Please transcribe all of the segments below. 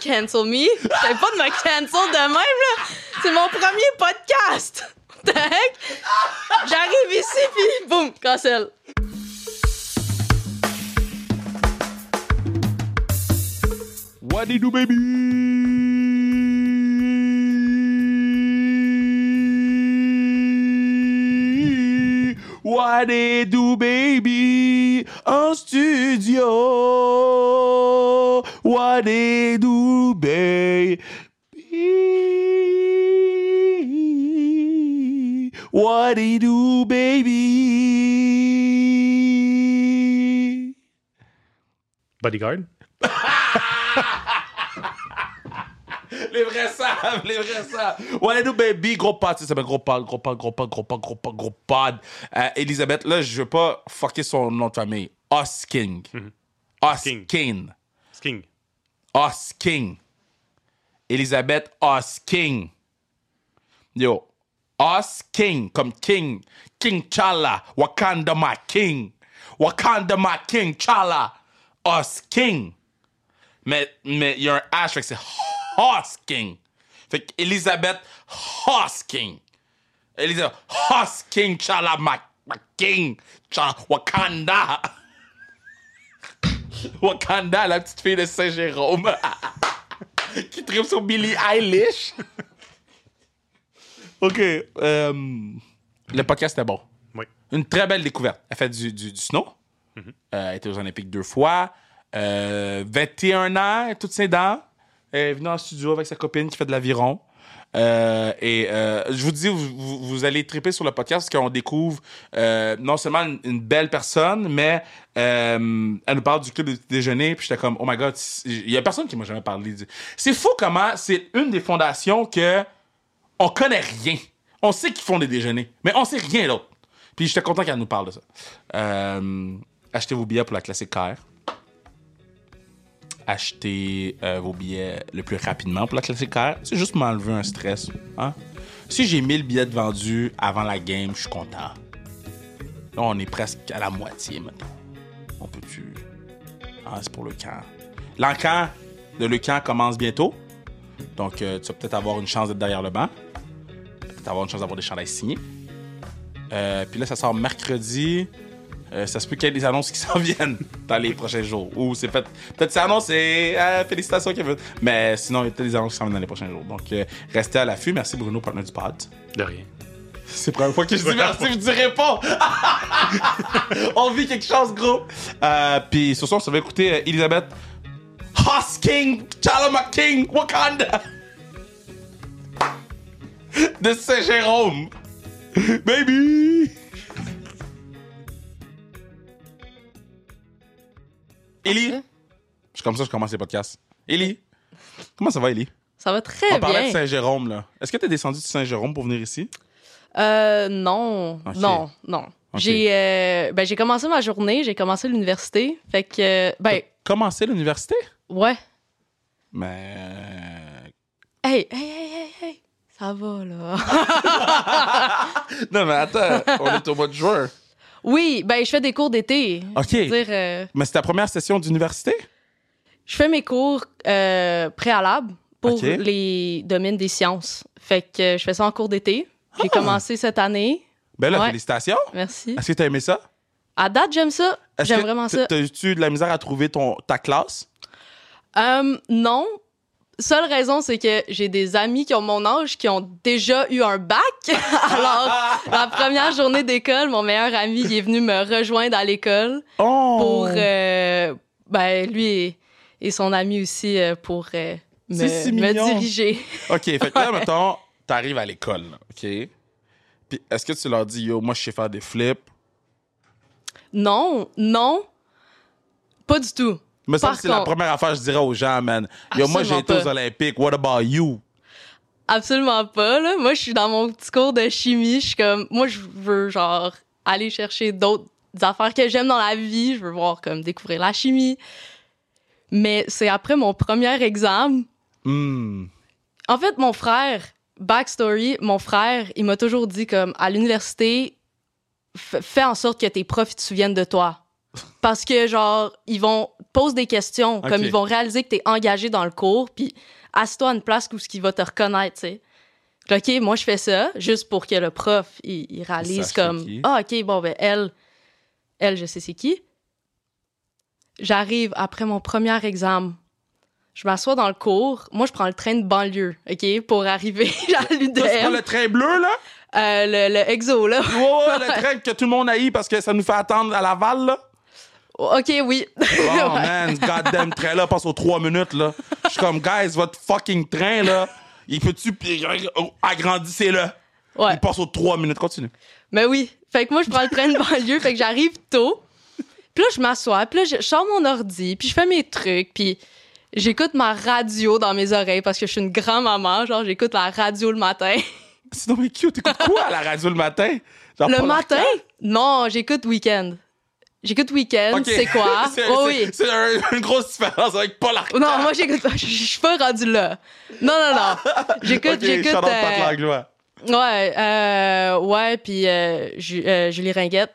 cancel me. T'as pas de me cancel de même, là. C'est mon premier podcast. J'arrive ici, puis boum, cancel. What do you baby? What do, baby? En studio. What do you do, baby? What do you do, baby? Bodyguard? Les vrais savent, les vrais savent. What do, baby, gros pod, ça s'appelle gros pod, gros pod, gros pod, gros pod, gros pod, gros pod. Euh, Elisabeth, là, je veux pas fucker son nom de famille. Osking. Osking. Osking. King. Osking. Elisabeth Osking. Yo. Osking, comme King. King Chala. Wakanda my king. Wakanda my king, Chala. Osking. Mais mais il y a un H, c'est Hosking. Fait que Elisabeth Hosking. Elisabeth Hosking, Chala my, my king. Chala, Wakanda. Wakanda, la petite fille de Saint-Jérôme. qui tripe sur Billie Eilish. OK. euh, le podcast était bon. Oui. Une très belle découverte. Elle fait du, du, du snow. Euh, elle était aux Olympiques deux fois. Euh, 21 ans, toutes ses dents. Elle est venue en studio avec sa copine qui fait de l'aviron. Euh, et euh, je vous dis, vous, vous- allez triper sur le podcast parce qu'on découvre euh, non seulement une, belle personne, mais euh, elle nous parle du club de déjeuner. Puis j'étais comme, oh my god, il y a personne qui m'a jamais parlé. C'est fou comment c'est une des fondations que on connaît rien. On sait qu'ils font des déjeuners, mais on sait rien d'autre. Puis j'étais content qu'elle nous parle de ça. Achetez vos billets pour la classique KR. Achetez euh, vos billets le plus rapidement pour la classique KR. C'est juste m'enlever un stress. Hein? Si j'ai 1000 billets vendus avant la game, je suis content. Là, on est presque à la moitié maintenant. On peut-tu. Ah, c'est pour le camp. L'encamp de le camp commence bientôt. Donc, euh, tu vas peut-être avoir une chance d'être derrière le banc. Peut-être avoir une chance d'avoir des chandails signés. Euh, puis là, ça sort mercredi. Euh, ça se peut qu'il y ait des annonces qui s'en viennent dans les prochains jours. Ou c'est peut-être. Peut-être c'est annonce et euh, félicitations, Kevin. Mais sinon, il y a peut-être des annonces qui s'en viennent dans les prochains jours. Donc, euh, restez à l'affût. Merci, Bruno, partenaire du pod. De rien. C'est la première fois que je dis merci, je dirais pas. On vit quelque chose, gros. Euh, Puis ce soir, ça va écouter Elisabeth Hosking, Chalama King, Wakanda. De Saint-Jérôme. Baby. Élie? C'est comme ça que je commence les podcasts. Élie? Comment ça va, Élie? Ça va très On parlait de bien. Saint-Jérôme, là. Est-ce que t'es descendu de Saint-Jérôme pour venir ici? Euh, non, non, non. J'ai euh, ben, j'ai commencé ma journée, j'ai commencé l'université. Fait que, euh, ben, Commencer l'université? ouais. Mais. Hey, hey, hey, hey, hey. Ça va, là. Non, mais attends, on est au mois de juin. Oui, ben, je fais des cours d'été. OK. Dire, euh, Mais c'est ta première session d'université? je fais mes cours euh, préalables pour les domaines des sciences. Fait que euh, je fais ça en cours d'été. J'ai Ah. commencé cette année. Ben là, Ouais. félicitations. Merci. Est-ce que t'as aimé ça? À date, j'aime ça. J'aime vraiment ça. T'as-tu de la misère à trouver ton, ta classe? Euh, non. Seule raison, c'est que j'ai des amis qui ont mon âge qui ont déjà eu un bac. Alors, la première journée d'école, mon meilleur ami il est venu me rejoindre à l'école Oh! pour, euh, ben, lui et, et son ami aussi euh, pour euh, me, me diriger. OK, fait que là, mettons, t'arrives à l'école, OK? Puis est-ce que tu leur dis, yo, moi, je sais faire des flips? Non, non, pas du tout. Mais ça, c'est la première affaire que je dirais aux gens, man. Yo, moi, j'ai été aux. Olympiques. What about you? Absolument pas, là. Moi, je suis dans mon petit cours de chimie. Je suis comme, moi, je veux, genre, aller chercher d'autres affaires que j'aime dans la vie. Je veux voir, comme, découvrir la chimie. Mais c'est après mon premier examen. Hmm. En fait, mon frère, backstory, mon frère, il m'a toujours dit, comme, à l'université, fais en sorte que tes profs ils te souviennent de toi. Parce que, genre, ils vont posent des questions, comme ils vont réaliser que tu es engagé dans le cours, puis assis-toi à une place où ce qui va te reconnaître, tu sais. OK, moi, je fais ça juste pour que le prof, il, il réalise comme, ah, OK, bon, ben, elle, elle, je sais c'est qui. J'arrive après mon premier examen. Je m'assois dans le cours. Moi, je prends le train de banlieue, OK, pour arriver à Ça, c'est pas l'UDM. le train bleu, là? Euh, le, le exo, là. Ouais, ouais, le train que tout le monde haït parce que ça nous fait attendre à Laval, là. OK, oui. Oh, man, goddamn train-là passe aux trois minutes, là. Je suis comme, guys, votre fucking train, là, il peut-tu... Agrandissez-le. Ouais. Il passe aux trois minutes. Continue. Mais oui. Fait que moi, je prends le train de banlieue, fait que j'arrive tôt. Puis là, je m'assois, puis là, je sors mon ordi, puis je fais mes trucs, puis j'écoute ma radio dans mes oreilles parce que je suis une grand-maman. Genre, j'écoute la radio le matin. C'est donc cute. T'écoutes quoi à la radio le matin? Genre le matin? Non, j'écoute Weekend. J'écoute Weekend, Ok. c'est quoi? c'est Oh oui. c'est un- une grosse différence avec Paul Arcand. Non, moi, j'écoute pas. Je suis pas rendue là. Non, non, non. J'écoute, Ok, j'écoute. euh, Langlois. ouais, euh, ouais, puis euh, euh, Julie Ringuette.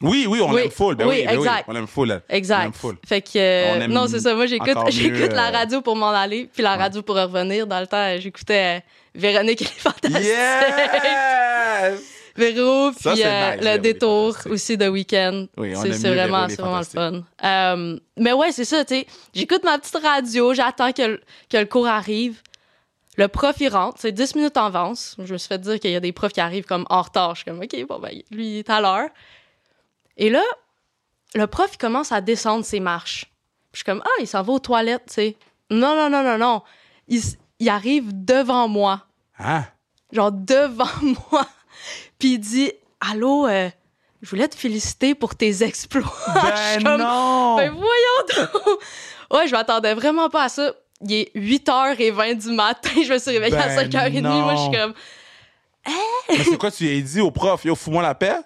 Oui, oui, on Oui. l'aime full. Ben Oui, oui, ben exact. on l'aime full. On Exact. l'aime full. Fait que euh, On non, c'est ça. Moi, j'écoute, j'écoute la euh, radio pour m'en aller, puis la radio pour revenir. Dans le temps, j'écoutais Véronique et les Fantastiques. Yes! Véro, puis Ça, euh, nice, le détour aussi de week-end. Oui, c'est vraiment, c'est vraiment le fun. Euh, mais ouais, c'est ça, tu sais. J'écoute ma petite radio, j'attends que, le- que le cours arrive. Le prof, il rentre, c'est 10 minutes en avance. Je me suis fait dire qu'il y a des profs qui arrivent comme en retard. Je suis comme, OK, bon, ben, lui, il est à l'heure. Et là, le prof, il commence à descendre ses marches. Puis je suis comme, ah, il s'en va aux toilettes, tu sais. Non, non, non, non, non. Il, il arrive devant moi Hein? genre devant moi. Puis il dit Allô, euh, je voulais te féliciter pour tes exploits. Je Ben suis comme, non! Ben voyons donc! Ouais, je m'attendais vraiment pas à ça. Il est 8h20 du matin, je me suis réveillée à Ben 5h30. Moi, je suis comme Mais c'est quoi, tu lui as dit au prof, yo, fous-moi la paix?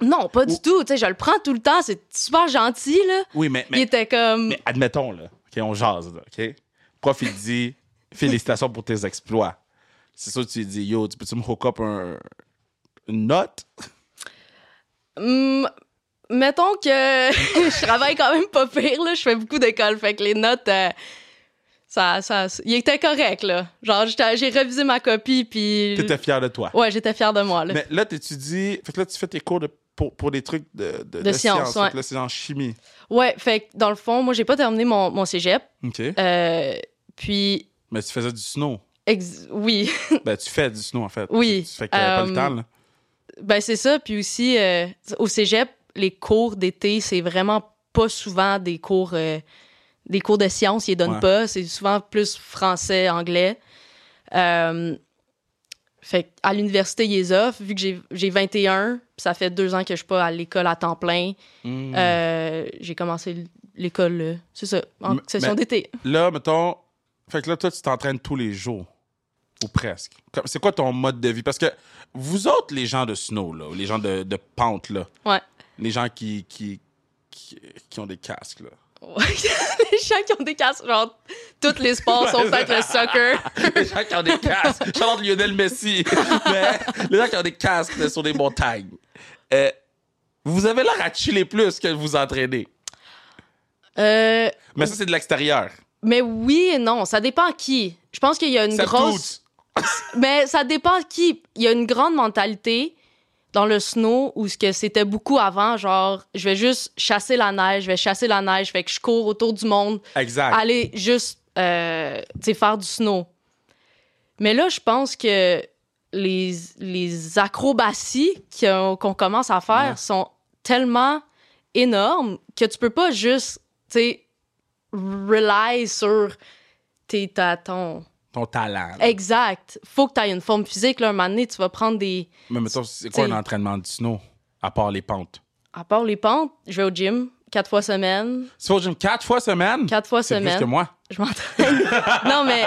Non, pas du Ou- tout. Tu sais, je le prends tout le temps. C'est super gentil, là. Oui, mais, il était comme. mais admettons, là, OK, on jase, là, OK? Prof, il dit, félicitations pour tes exploits. C'est sûr que tu lui dis, yo, tu peux-tu me hook up un, une note? Hum, mettons que je travaille quand même pas pire, là. Je fais beaucoup d'école. Fait que les notes, euh, ça, ça, il était correct, là. Genre, j'ai révisé ma copie, puis. T'étais fier de toi. Ouais, j'étais fière de moi, là. Mais là, t'étudies, fait que là, tu fais tes cours de, pour, pour des trucs de, de, De sciences, Fait ouais. là, c'est en chimie. Ouais, fait que dans le fond, moi, j'ai pas terminé mon, mon cégep. OK. Euh, puis, Mais tu faisais du snow. ex- oui, Ben, tu fais du snow, en fait. Oui, Tu fais que t'avais pas le euh, temps, là. Ben c'est ça. Puis aussi, euh, au cégep, les cours d'été, c'est vraiment pas souvent des cours, euh, des cours de sciences, ils les donnent Ouais. pas. C'est souvent plus français, anglais. Euh, fait à l'université, ils les offrent. Vu que j'ai- j'ai 21, puis ça fait deux ans que je suis pas à l'école à temps plein, Mm. euh, j'ai commencé l'école, c'est ça, en session d'été. Là, mettons, fait que là, toi, tu t'entraînes tous les jours. Ou presque. C'est quoi ton mode de vie? Parce que vous autres, les gens de snow, là, les gens de, de pente, là, Ouais. les gens qui, qui, qui, qui ont des casques, là. Les gens qui ont des casques, genre, tous les sports sauf peut-être le soccer. les gens qui ont des casques. Charlotte Lionel Messi. Mais les gens qui ont des casques là, sur des montagnes. Euh, vous avez l'air à chiller plus que vous entraînez. Euh, Mais ça, c'est de l'extérieur. mais oui et non, ça dépend qui. Je pense qu'il y a une Ça grosse. Mais ça dépend qui. Il y a une grande mentalité dans le snow où ce que c'était beaucoup avant, genre, je vais juste chasser la neige, je vais chasser la neige, fait que je cours autour du monde, Exact. aller juste, euh, faire du snow. Mais là, je pense que les, les acrobaties qu'on commence à faire Ouais. sont tellement énormes que tu peux pas juste, tu sais, rely sur tes, ta, ton... Ton talent. là. Exact. Faut que tu aies une forme physique. Là, un moment donné, tu vas prendre des... Mais mettons, c'est quoi un entraînement du snow? À part les pentes? À part les pentes, je vais au gym quatre fois semaine. Tu vas au gym quatre fois semaine? Quatre fois C'est plus semaine. que moi. Je m'entraîne. non, mais,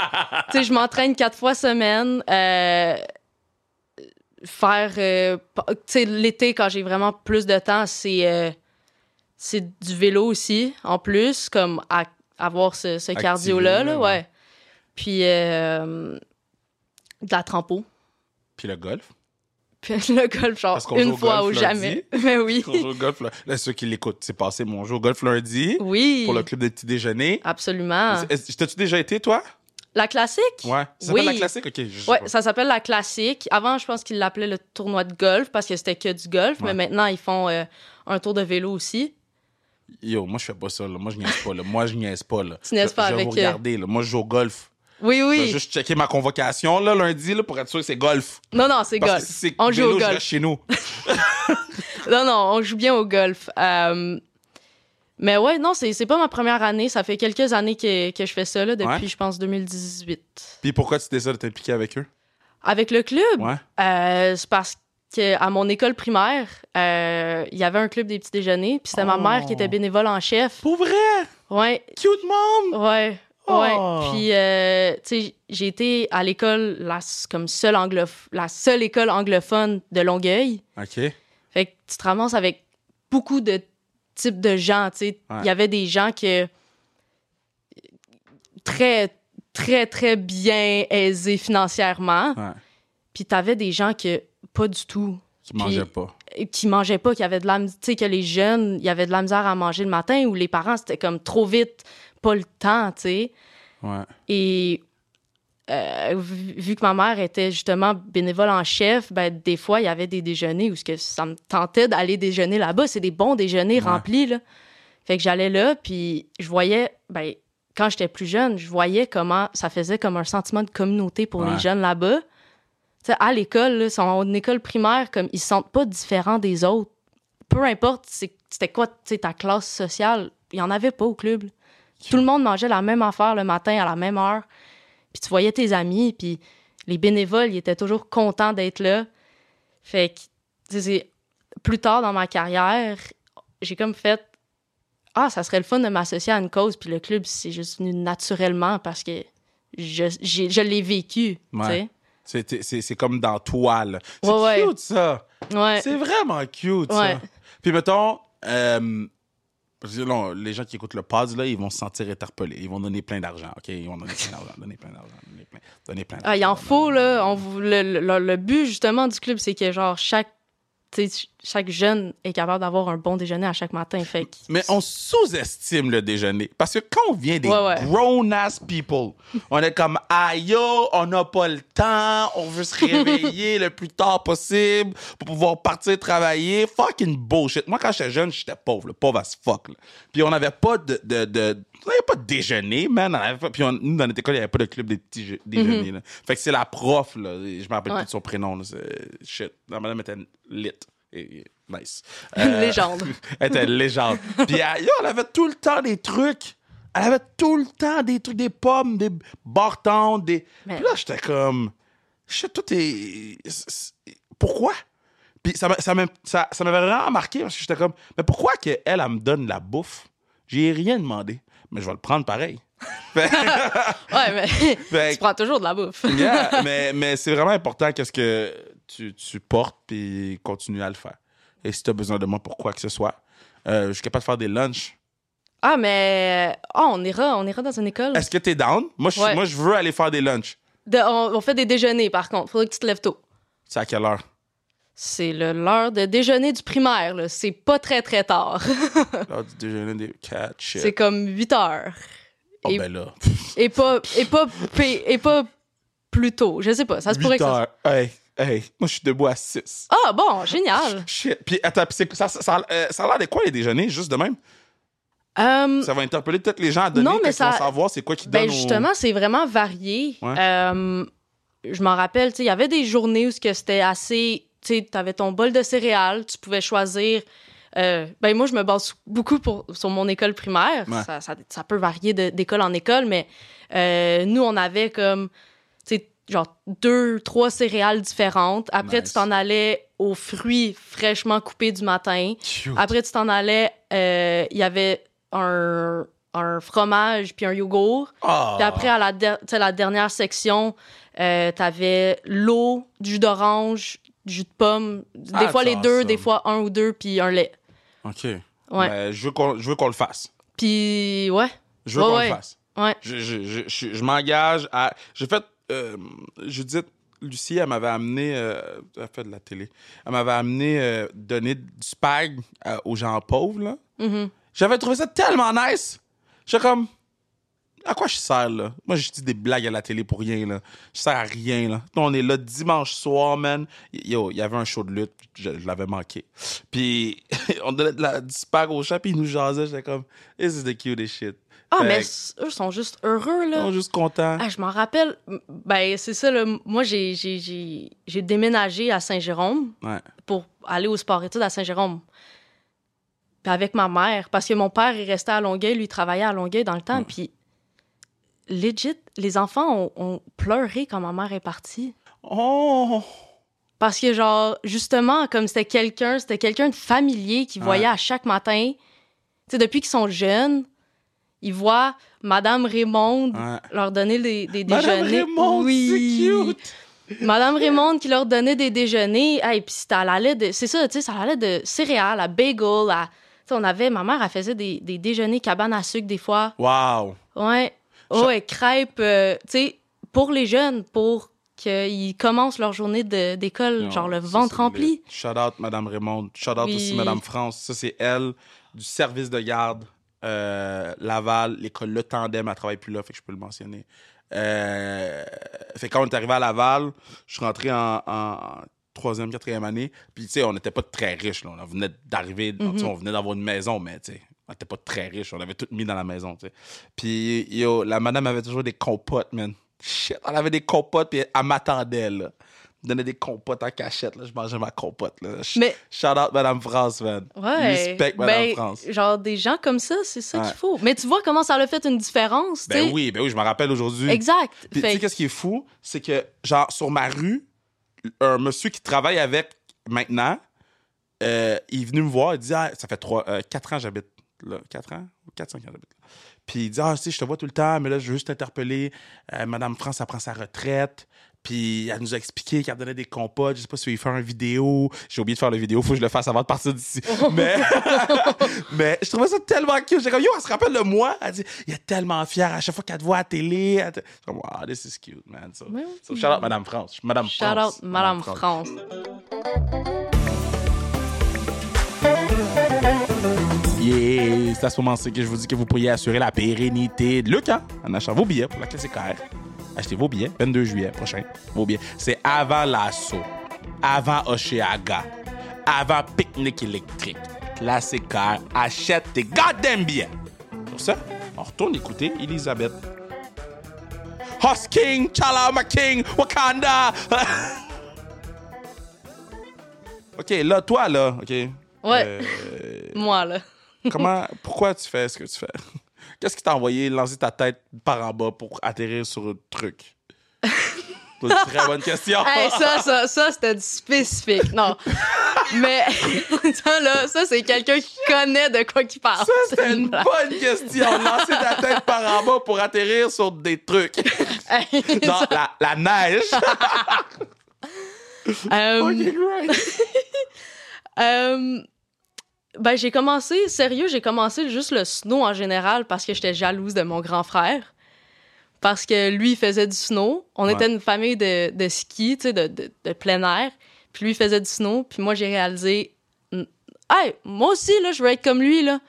tu sais, je m'entraîne quatre fois semaine. Euh, faire, euh, tu sais, l'été, quand j'ai vraiment plus de temps, c'est euh, c'est du vélo aussi, en plus, comme à, avoir ce, ce cardio-là, là, là, ouais. Puis, euh, de la trampo. Puis le golf. Puis le golf, genre, une fois ou jamais. Mais oui. On joue au golf. Là, Là, ceux qui l'écoutent, c'est passé mon jour au golf lundi Oui. pour le club des petits déjeuners. Absolument. Est-ce- T'as-tu déjà été, toi? La classique? Ouais. Ça Oui. s'appelle la classique? OK. Ouais, pas. ça s'appelle la classique. Avant, je pense qu'ils l'appelaient le tournoi de golf parce que c'était que du golf, Ouais. mais maintenant, ils font euh, un tour de vélo aussi. Yo, moi, je fais pas ça. Là. Moi, je niaise pas. Là. Moi, je niaise pas. Là. Tu niaises Je- pas je vais avec, vous euh, regarder. Là. Moi, je joue au golf. Oui, Je vais oui. juste checker ma convocation là, lundi là, pour être sûr que c'est golf. Non, non, c'est golf. que si On joue vélo, au je golf. chez nous. Non, non, on joue bien au golf. Euh, Mais ouais, non, c'est pas ma première année. Ça fait quelques années que, que je fais ça, là, depuis, Ouais. je pense, 2018. Puis pourquoi tu décides de t'impliquer avec eux? Avec le club, Ouais. euh, c'est parce qu'à mon école primaire, euh, il y avait un club des petits déjeuners, puis c'était ma Oh. mère qui était bénévole en chef. Pour vrai? Ouais, Cute mom! ouais, Oh. ouais. Puis, euh, tu sais, j'ai été à l'école, la, comme seule anglof- la seule école anglophone de Longueuil. OK. Fait que tu te ramasses avec beaucoup de types de gens, tu sais. Il Ouais. y avait des gens que très très très bien aisés financièrement, Ouais. puis t'avais des gens que pas du tout Qui mangeaient pas. qui mangeaient pas, qui avaient de la tu sais que les jeunes, il y avait de la misère à manger le matin ou les parents c'était comme trop vite, pas le temps, tu sais. Ouais. Et euh, vu, vu que ma mère était justement bénévole en chef, ben, des fois, il y avait des déjeuners où ce que ça me tentait d'aller déjeuner là-bas. C'est des bons déjeuners Ouais. remplis, là. Fait que j'allais là, puis je voyais, ben, quand j'étais plus jeune, je voyais comment ça faisait comme un sentiment de communauté pour Ouais. les jeunes là-bas. À l'école, là, ils sont en école primaire, comme ils se sentent pas différents des autres. Peu importe c'était quoi ta classe sociale, il y en avait pas au club. Tout le monde mangeait la même affaire le matin à la même heure. Puis tu voyais tes amis, puis les bénévoles, ils étaient toujours contents d'être là. Fait que, tu sais, plus tard dans ma carrière, j'ai comme fait Ah, ça serait le fun de m'associer à une cause, puis le club, c'est juste venu naturellement parce que je, j'ai- je l'ai vécu. tu Ouais. sais. C'est- comme dans toi, là. C'est Ouais, ouais. cute, ça. Ouais. C'est vraiment cute, Ouais. ça. Puis mettons, euh, parce que là, les gens qui écoutent le pod, là, ils vont se sentir interpellés. Ils vont donner plein d'argent, OK? Ils vont donner plein d'argent, donner plein d'argent, donner plein, donner plein Ah, il en d'argent, faut, là. On, le, le- le but, justement, du club, c'est que, genre, chaque, chaque jeune est capable d'avoir un bon déjeuner à chaque matin. Fait que- Mais on sous-estime le déjeuner. Parce que quand on vient des Ouais, ouais. grown-ass people, on est comme, aïe, on n'a pas le temps, on veut se réveiller le plus tard possible pour pouvoir partir travailler. Fucking bullshit. Moi, quand j'étais jeune, j'étais pauvre, là, pauvre as fuck. là. Puis on n'avait pas de, de, de- on n'avait pas de déjeuner, man. Pas- puis on- nous, dans notre école, il n'y avait pas de club des petits jeux- déjeuners. là. Fait que c'est la prof, là. Je me rappelle Ouais. plus de son prénom. Là. Shit. La madame était lit. Et, nice. Euh, Légende. elle était légende. Puis elle, yo, elle avait tout le temps des trucs. Elle avait tout le temps des trucs, des pommes, des bartons, des. Mais- Puis là, j'étais comme. Shit, tout est. Pourquoi? Puis ça ça ça- ça m'avait vraiment marqué parce que j'étais comme. Mais pourquoi qu'elle, elle, elle me donne la bouffe? J'ai rien demandé. Mais je vais le prendre pareil. Ouais, mais fait tu prends toujours de la bouffe. Yeah, mais mais c'est vraiment important qu'est-ce que tu, tu portes puis continue à le faire. Et si tu as besoin de moi pour quoi que ce soit, euh, je suis capable de faire des lunchs. Ah, mais. Ah, on ira, on ira dans une école. Est-ce que tu es down? Moi je, Ouais. moi, je veux aller faire des lunchs. De- on, on fait des déjeuners, par contre. Faudrait que tu te lèves tôt. C'est à quelle heure? C'est le- l'heure de déjeuner du primaire, là. C'est pas très, très tard. L'heure du déjeuner des cats, shit. C'est comme 8 heures. Oh et- ben là. Et pas, et pas, et pas plus tôt. Je sais pas. Ça se pourrait 8 que ça. Hey, hey, moi je suis debout à 6. Ah, bon, génial. Shit. Puis attends, puis ça, ça, ça, euh, ça a l'air de quoi les déjeuners, juste de même? Euh, Ça va interpeller peut-être les gens à donner Non, mais ça- savoir c'est quoi qui ben, donne justement, c'est vraiment varié. Ouais. Euh, je m'en rappelle, tu sais, il y avait des journées où c'était assez. Tu sais, avais ton bol de céréales, tu pouvais choisir. Euh, ben moi, je me base beaucoup pour, sur mon école primaire. Ouais. Ça, ça- ça peut varier de- d'école en école, mais euh, nous, on avait comme, tu sais, genre deux, trois céréales différentes. Après, Nice. tu t'en allais aux fruits fraîchement coupés du matin. Cute. Après, tu t'en allais, euh, il y avait un, un fromage puis un yogourt. Ah. Puis après, à la, sais, la dernière section, euh, t'avais l'eau, du jus d'orange, du jus de pomme. Des Ah, fois les deux, awesome. des fois un ou deux, puis un lait. OK. Ouais. Ben, je veux qu'on le fasse. Puis, ouais, Je veux Ouais, qu'on ouais. le fasse. ouais. Je, je, je, je, je m'engage à. J'ai fait. Euh, Judith, Lucie, elle m'avait amené, euh, elle fait de la télé, elle m'avait amené euh, donner du spag euh, aux gens pauvres, là. Mhm. J'avais trouvé ça tellement nice. J'étais comme, à quoi je sers, là? Moi, je dis des blagues à la télé pour rien, là. Je sers à rien, là. On est là dimanche soir, man. Yo, il y avait un show de lutte, je, je l'avais manqué. Puis, on donnait de la, du spag aux gens, puis ils nous jasaient. J'étais comme, this is the cutest shit. Ah, Fait mais que- eux sont juste heureux, Ils là. sont juste contents. Ah, je m'en rappelle. Ben, c'est ça, là. Moi, j'ai- j'ai j'ai- j'ai déménagé à Saint-Jérôme Ouais. pour aller au sport-études à Saint-Jérôme. Puis avec ma mère, parce que mon père, il restait à Longueuil, lui, il travaillait à Longueuil dans le temps. Puis, legit, les enfants ont, ont pleuré quand ma mère est partie. Oh! Parce que, genre, justement, comme c'était quelqu'un, c'était quelqu'un de familier qui Ouais. voyait à chaque matin. Tu sais, depuis qu'ils sont jeunes, ils voient Madame Raymond Ouais. leur donner des, des Madame déjeuners. Raymond, oui. c'est cute! Madame Raymond qui leur donnait des déjeuners. Hey, puis ça allait de. C'est ça, tu sais, ça allait de céréales à bagel à. Tu sais, on avait. Ma mère, elle faisait des, des déjeuners cabane à sucre des fois. Wow! Ouais. Oh, et crêpes, euh, tu sais, pour les jeunes, pour qu'ils commencent leur journée d'école, genre le ventre rempli. Shout out Madame Raymond. Shout out Oui. aussi Madame France. Ça, c'est elle, du service de garde euh, Laval, l'école Le Tandem. Elle travaille plus là, fait que je peux le mentionner. Euh, fait que quand on est arrivé à Laval, je suis rentré en, en troisième, quatrième année. Puis, tu sais, on n'était pas très riches. Là. On venait d'arriver, sais, on venait d'avoir une maison, mais, tu sais, on n'était pas très riches. On avait tout mis dans la maison, tu sais. Puis, yo, la madame avait toujours des compotes, man. Shit, elle avait des compotes, puis elle m'attendait, là. Elle me donnait des compotes en cachette, là. Je mangeais ma compote, là. Mais- Shout out Madame France, man. Ouais. Respect Madame Ben, France. Genre des gens comme ça, c'est ça Ouais. qu'il faut. Mais tu vois comment ça a fait une différence, Ben oui, ben oui, je me rappelle aujourd'hui. Exact. Puis, tu sais, que- qu'est-ce qui est fou? C'est que, genre, sur ma rue, un monsieur qui travaille avec maintenant, euh, il est venu me voir, il dit, ah, ça fait trois, euh, quatre ans que j'habite là. Quatre ans? Ou quatre, cinq ans j'habite là. Puis il dit, ah, sais, je te vois tout le temps, mais là, je veux juste t'interpeller. Euh, Madame France, elle prend sa retraite. Puis elle nous a expliqué qu'elle donnait des compotes. Je sais pas si il faire une vidéo. J'ai oublié de faire la vidéo. Faut que je le fasse avant de partir d'ici. mais, mais je trouvais ça tellement cute. J'ai comme, yo, elle se rappelle de moi. Elle dit, il est tellement fière à chaque fois qu'elle te voit à la télé. Elle te- Je suis comme, wow, this is cute, man. So, shout out Madame France. Madame Shout France. out Madame France. Yeah, c'est à ce moment-ci que je vous dis que vous pourriez assurer la pérennité de Lucas en achetant vos billets pour la classique R. Achetez vos billets, 22 juillet prochain. Vos billets. C'est avant l'assaut, avant Oceaga, avant pique-nique électrique. Classique R. Achète tes goddamn billets. Pour ça, on retourne écouter Elisabeth. Hoss King, Chala ma King, Wakanda. ok, là, toi, là, ok. Ouais. Euh, Moi, là. Comment, pourquoi tu fais ce que tu fais? Qu'est-ce qui t'a envoyé lancer ta tête par en bas pour atterrir sur un truc? C'est une très bonne question. Hey, ça, ça, ça, c'était du spécifique. Non. Mais, ça, là, ça, c'est quelqu'un qui connaît de quoi qu'il parle. Ça, c'était C'est une bonne question. Lancer ta tête par en bas pour atterrir sur des trucs. Hey, Dans ça, la, la neige. euh, Ok, great. Ben, j'ai commencé, sérieux, j'ai commencé juste le snow en général parce que j'étais jalouse de mon grand frère. Parce que lui, il faisait du snow. On Ouais. était une famille de, de ski, tu sais, de, de, de plein air. Puis lui, il faisait du snow. Puis moi, j'ai réalisé, hey, moi aussi, là, je veux être comme lui, là.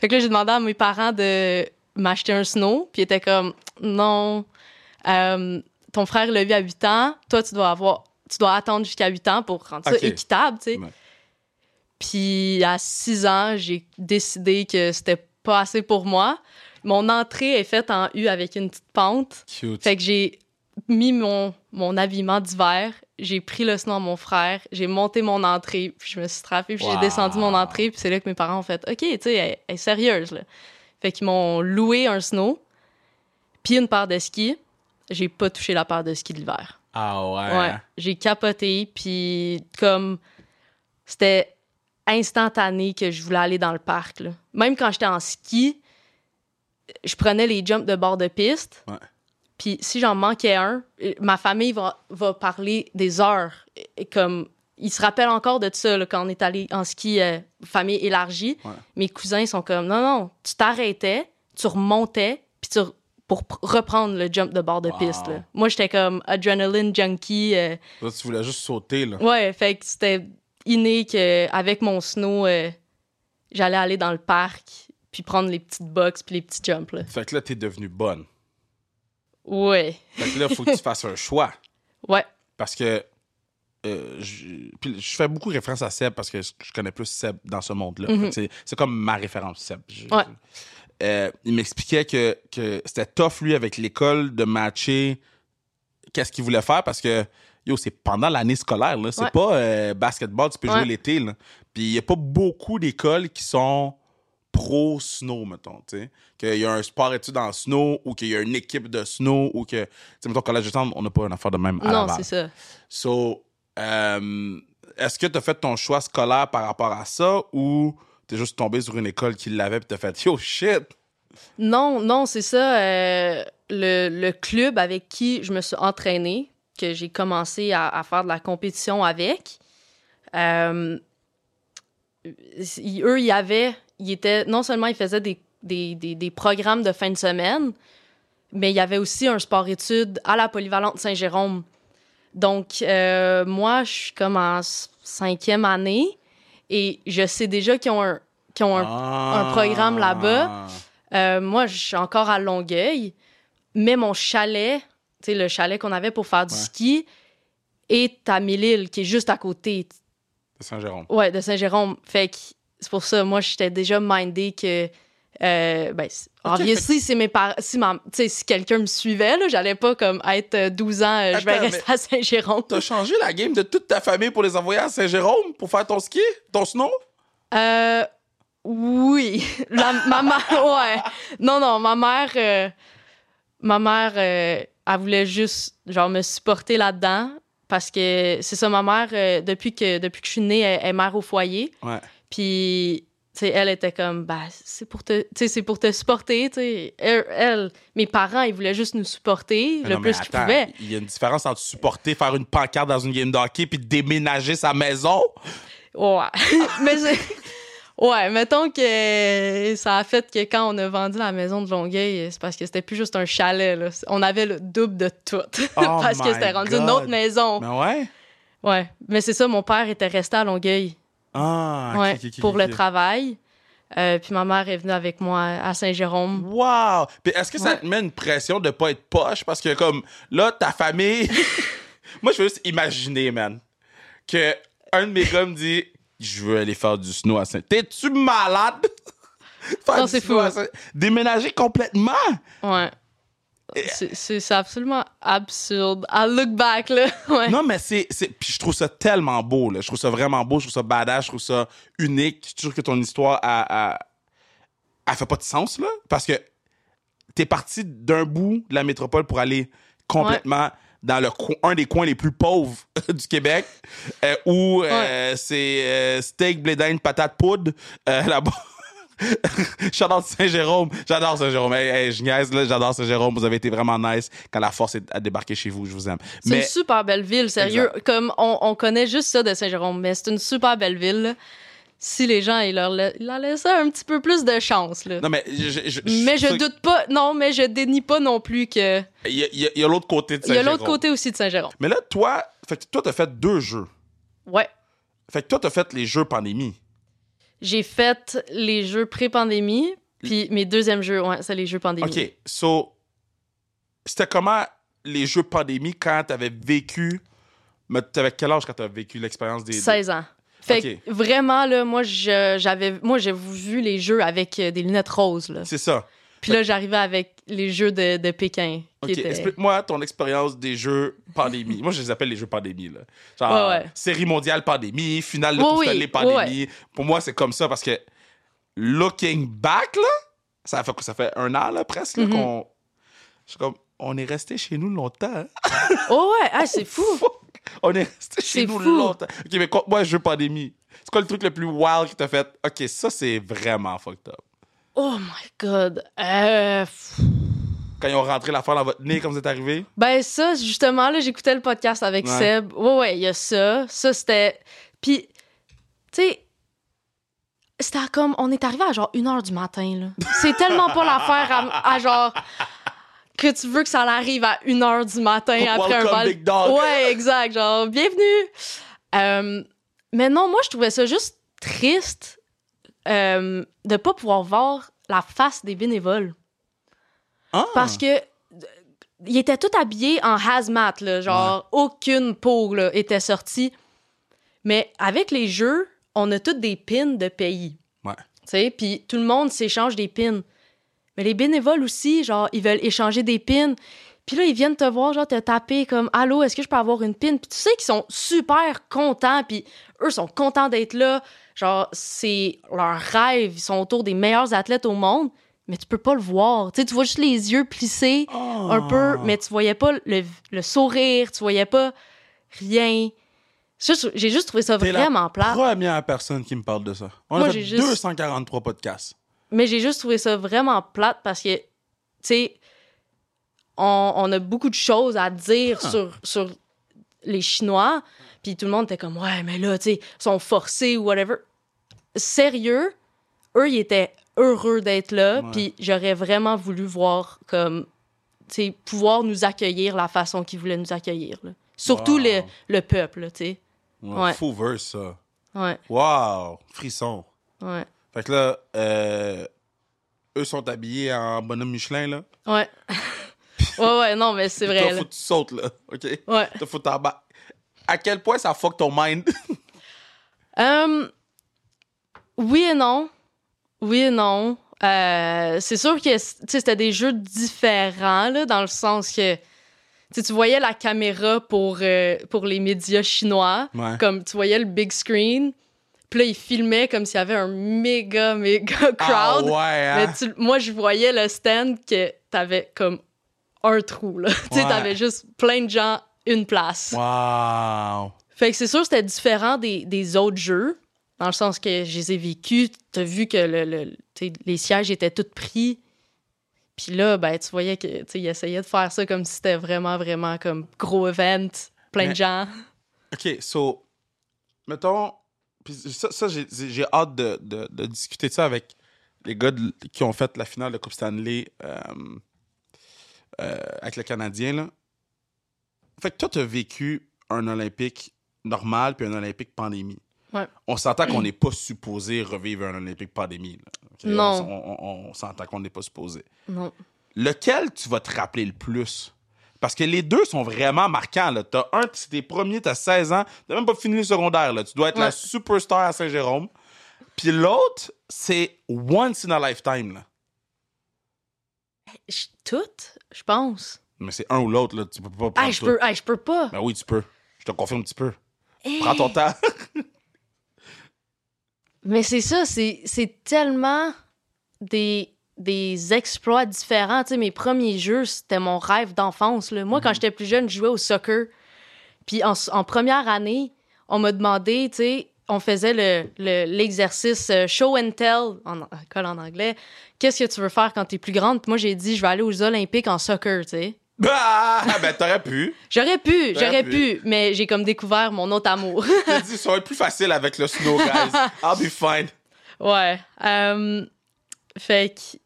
Fait que là, j'ai demandé à mes parents de m'acheter un snow. Puis ils étaient comme, non, euh, ton frère l'a vu à 8 ans. Toi, tu dois avoir, tu dois attendre jusqu'à 8 ans pour rendre ça équitable, tu sais. Ouais. Puis à 6 ans, j'ai décidé que c'était pas assez pour moi. Mon entrée est faite en U avec une petite pente. Cute. Fait que j'ai mis mon, mon habillement d'hiver, j'ai pris le snow à mon frère, j'ai monté mon entrée, puis je me suis strappée, puis Wow. j'ai descendu mon entrée, puis c'est là que mes parents ont fait OK, tu sais, elle, elle est sérieuse, là. Fait qu'ils m'ont loué un snow, puis une paire de skis. J'ai pas touché la paire de skis de l'hiver. Ah ouais. Ouais, j'ai capoté, puis comme c'était instantané que je voulais aller dans le parc. là. Même quand j'étais en ski, je prenais les jumps de bord de piste. Ouais. Puis si j'en manquais un, euh, ma famille va, va parler des heures. Et- comme ils se rappellent encore de ça là, quand on est allé en ski euh, famille élargie. Ouais. Mes cousins sont comme non non, tu t'arrêtais, tu remontais, puis tu, pour pr- reprendre le jump de bord de Wow. piste. là. Moi, j'étais comme adrenaline junkie. euh, Là, tu voulais juste sauter, là. Ouais, fait que c'était inné qu'avec mon snow, euh, j'allais aller dans le parc, puis prendre les petites box, puis les petits jumps. Là. Fait que là, t'es devenue bonne. Ouais, Fait que là, faut que tu fasses un choix. ouais, Parce que. euh, je, puis je fais beaucoup référence à Seb parce que je connais plus Seb dans ce monde-là. Mhm. C'est- C'est comme ma référence, Seb. Je- Ouais. Euh, il m'expliquait que, que c'était tough, lui, avec l'école, de matcher qu'est-ce qu'il voulait faire parce que, yo, c'est pendant l'année scolaire, là. C'est Ouais. pas euh, basketball, tu peux Ouais. jouer l'été, là. Puis il y a pas beaucoup d'écoles qui sont pro snow, mettons, tu sais. Qu'il y a un sport études en snow ou qu'il y a une équipe de snow ou que, tu sais, mettons, collège de centre, on n'a pas une affaire de même à non, c'est ça. So, euh, est-ce que tu as fait ton choix scolaire par rapport à ça ou t'es juste tombé sur une école qui l'avait et t'as fait yo shit? Non, non, c'est ça. euh, le, le club avec qui je me suis entraînée, que j'ai commencé à, à faire de la compétition avec, euh, eux, ils avaient, ils étaient, non seulement ils faisaient des, des, des, des programmes de fin de semaine, mais il y avait aussi un sport-études à la polyvalente Saint-Jérôme. Donc, euh, moi, je suis comme en cinquième année et je sais déjà qu'ils ont un, qu'ils ont un un programme là-bas. euh, moi, je suis encore à Longueuil, mais mon chalet, sais, le chalet qu'on avait pour faire du Ouais. ski, est à Mille-Îles, qui est juste à côté, De Saint-Jérôme. ouais, de Saint-Jérôme. Fait que c'est pour ça, moi, j'étais déjà mindée que. Euh, ben, si, mes par- si, ma- quelqu'un me suivait, j'allais pas comme être euh, 12 ans, euh, je vais rester à Saint-Jérôme. T'as changé la game de toute ta famille pour les envoyer à Saint-Jérôme pour faire ton ski, ton snow? Euh, oui. La, ma mère, ouais. Non, non, ma mère, euh, ma mère, euh, elle voulait juste, genre, me supporter là-dedans. Parce que c'est ça, ma mère, euh, depuis, que, depuis que je suis née, elle, elle est mère au foyer. Ouais. Puis, tu sais, elle était comme, bah, c'est pour te, c'est pour te supporter, tu sais. Elle, elle- mes parents, ils voulaient juste nous supporter Mais le non, plus qu'ils pouvaient. Il y a une différence entre supporter, faire une pancarte dans une game de hockey puis déménager sa maison? Ouais. Mais Ouais, mettons que ça a fait que quand on a vendu la maison de Longueuil, c'est parce que c'était plus juste un chalet. Là. On avait le double de tout. Oh parce que c'était rendu God. une autre maison. Mais ouais. Ouais. Mais c'est ça, mon père était resté à Longueuil Ah, ouais, pour le travail. Euh, puis ma mère est venue avec moi à Saint-Jérôme. Wow! Puis est-ce que ça Ouais. te met une pression de pas être poche? Parce que, comme, là, ta famille. Moi, je veux juste imaginer, man, que un de mes gars me dit Je veux aller faire du snow à Saint. T'es-tu malade? Faire Non, c'est fou. Saint- Déménager complètement? Ouais. C'est- C'est c'est absolument absurde. I look back, là. Ouais. Non, mais c'est. c'est- Puis je trouve ça tellement beau, là. Je trouve ça vraiment beau, je trouve ça badass, je trouve ça unique. Je sûr que ton histoire, a, a, elle fait pas de sens, là. Parce que t'es parti d'un bout de la métropole pour aller complètement dans le un des coins les plus pauvres du Québec, euh, où euh, c'est euh, steak, blé d'Inde, patate poudre, là-bas. J'adore Saint-Jérôme. J'adore Saint-Jérôme. Hey, hey, je niaise, là. J'adore Saint-Jérôme. Vous avez été vraiment nice quand la force est à débarquer chez vous. Je vous aime. C'est une super belle ville, sérieux. Comme on, on connaît juste ça de Saint-Jérôme, mais c'est une super belle ville. Si les gens ils leur, la- ils leur laissaient un petit peu plus de chance. Là. Non, mais je, je- je- mais je doute pas, non, mais je dénie pas non plus que. Il y a, l'autre côté de Il y a Saint-Jérôme. l'autre côté aussi de Saint-Jérôme. Mais là, toi, fait que toi, t'as fait deux jeux. Ouais. Fait que toi, t'as fait les jeux pandémie. J'ai fait les jeux pré-pandémie, puis mes deuxièmes jeux, ouais, c'est les jeux pandémie. OK. So, c'était comment les jeux pandémie quand t'avais vécu. Mais t'avais quel âge quand t'as vécu l'expérience des. des- 16 ans. Fait que vraiment, là, moi, j'avais moi j'ai vu les jeux avec euh, des lunettes roses. Là. C'est ça. Puis là, j'arrivais avec les jeux de, de Pékin. OK. étaient- Explique-moi ton expérience des jeux pandémie. Moi, je les appelle les jeux pandémie. Là. Genre, Ouais, ouais. série mondiale pandémie, finale de Coupe oui, pandémie. Pour moi, c'est comme ça parce que looking back, là, ça fait, ça fait un an, là, presque, Mhm. qu'on. Je suis comme, on est resté chez nous longtemps. hein? Oh ouais, ah, c'est fou. On est resté chez C'est nous fou. longtemps. OK, mais quoi, moi, jeu pandémie. C'est quoi le truc le plus wild qui t'a fait? OK, ça, c'est vraiment fucked up. Oh my god. Euh. Quand ils ont rentré l'affaire dans votre nez, comme vous êtes arrivé? ben ça, justement, là, j'écoutais le podcast avec Ouais. Seb. Ouais, ouais, il y a ça. Ça, c'était... Puis, tu sais, c'était comme... On est arrivé à genre 1h du matin, là. C'est tellement pas l'affaire à, à genre... que tu veux que ça arrive à 1h du matin après un bal. big dog. Ouais, exact. Genre, bienvenue. Euh, mais non, moi, je trouvais ça juste triste euh, de pas pouvoir voir la face des bénévoles. Ah. Parce que euh, ils étaient tous habillés en hazmat, là, genre aucune peau là, était sortie. Mais avec les jeux, on a tous des pins de pays. Ouais. Tu sais, puis tout le monde s'échange des pins. Mais les bénévoles aussi, genre, ils veulent échanger des pins. Puis là, ils viennent te voir, genre, te taper comme Allô, est-ce que je peux avoir une pin? Puis tu sais qu'ils sont super contents, puis eux sont contents d'être là. Genre, c'est leur rêve. Ils sont autour des meilleurs athlètes au monde, mais tu peux pas le voir. Tu sais, tu vois juste les yeux plissés Ah. un peu, mais tu voyais pas le, le sourire, tu voyais pas rien. J'ai juste trouvé ça vraiment la plat. première personne qui me parle de ça. On Moi, a fait juste- 243 podcasts. Mais j'ai juste trouvé ça vraiment plate parce que, tu sais, on, on a beaucoup de choses à dire Ah. sur, sur les Chinois. Puis tout le monde était comme, ouais, mais là, tu sais, ils sont forcés ou whatever. Sérieux, eux, ils étaient heureux d'être là. Ouais. Puis j'aurais vraiment voulu voir, comme, tu sais, pouvoir nous accueillir la façon qu'ils voulaient nous accueillir. là. Surtout Wow. le, le peuple, tu sais. Ouais. Ouais. Faux verse, ça. Ouais, Wow! Frisson. ouais, Fait que là, euh, eux sont habillés en bonhomme Michelin, là. ouais. ouais, ouais, non, mais c'est vrai. Toi, là. faut que tu sautes, là. OK? Ouais. Toi, faut bas. À quel point ça fuck ton mind? Euh, oui et non. Oui et non. Euh, c'est sûr que c'était des jeux différents, là, dans le sens que tu voyais la caméra pour, euh, pour les médias chinois, Ouais. comme tu voyais le big screen, puis là, ils filmaient comme s'il y avait un méga, méga Ah crowd. ouais, hein? Mais tu- moi, je voyais le stand que t'avais comme un trou, là. tu t'avais juste plein de gens, une place. Wow! Fait que c'est sûr que c'était différent des, des autres jeux, dans le sens que je les ai vécus. T'as vu que le, le- les sièges étaient tous pris. Puis là, ben, tu voyais que, tu sais, ils essayaient de faire ça comme si c'était vraiment, vraiment comme gros event, plein Mais- de gens. OK, so, mettons, puis ça, ça, j'ai hâte de, de- de discuter de ça avec les gars de- qui ont fait la finale de Coupe Stanley euh, euh, avec le Canadien, là. Fait que toi, t'as vécu un Olympique normal puis un Olympique pandémie. Ouais. On s'entend qu'on n'est pas supposé revivre un Olympique pandémie. Non. On, on- on s'entend qu'on n'est pas supposé. Non. Lequel tu vas te rappeler le plus? Parce que les deux sont vraiment marquants. Là. T'as un, c'est tes premiers, t'as 16 ans, t'as même pas fini le secondaire. Là. Tu dois être la superstar à Saint-Jérôme. Puis l'autre, c'est once in a lifetime. Là. Je- Toutes, je pense. Mais c'est un ou l'autre. Là. Tu peux pas prendre Ah, je peux, ah, je peux pas. Ben oui, tu peux. Je te confirme, tu peux. Eh. Prends ton temps. Mais c'est ça, c'est c'est tellement des, des exploits différents. Tu sais, mes premiers jeux, c'était mon rêve d'enfance. là. Moi, quand j'étais plus jeune, je jouais au soccer. Puis en, en première année, on m'a demandé, tu sais, on faisait le- le- l'exercice euh, show and tell, en école en anglais. Qu'est-ce que tu veux faire quand t'es plus grande? Puis moi, j'ai dit, je vais aller aux Olympiques en soccer, tu sais. ah, ben t'aurais pu. J'aurais pu, j'aurais pu. pu, mais j'ai comme découvert mon autre amour. T'as dit, ça va être plus facile avec le snow, guys. I'll be fine. Ouais. euh, fait que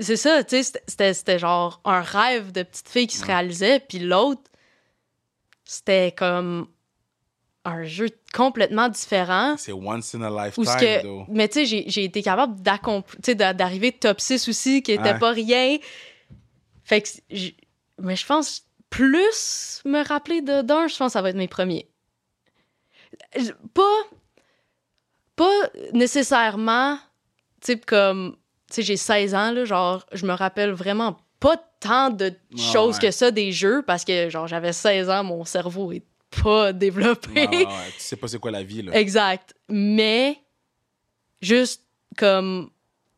c'est ça, tu sais, c'était- genre un rêve de petite fille qui se réalisait, puis l'autre, c'était comme un jeu complètement différent. C'est once in a lifetime, que, though. mais tu sais, j'ai- été capable d'arriver top 6 aussi, qui était pas rien. Fait que, mais je pense, plus me rappeler de d'un, je pense que ça va être mes premiers. Pas, pas nécessairement, tu sais, comme, tu sais, j'ai 16 ans, là, genre, je me rappelle vraiment pas tant de choses ouais. que ça des jeux, parce que, genre, j'avais 16 ans, mon cerveau est pas développé. Ouais. Tu sais pas c'est quoi la vie, là. Exact. Mais juste comme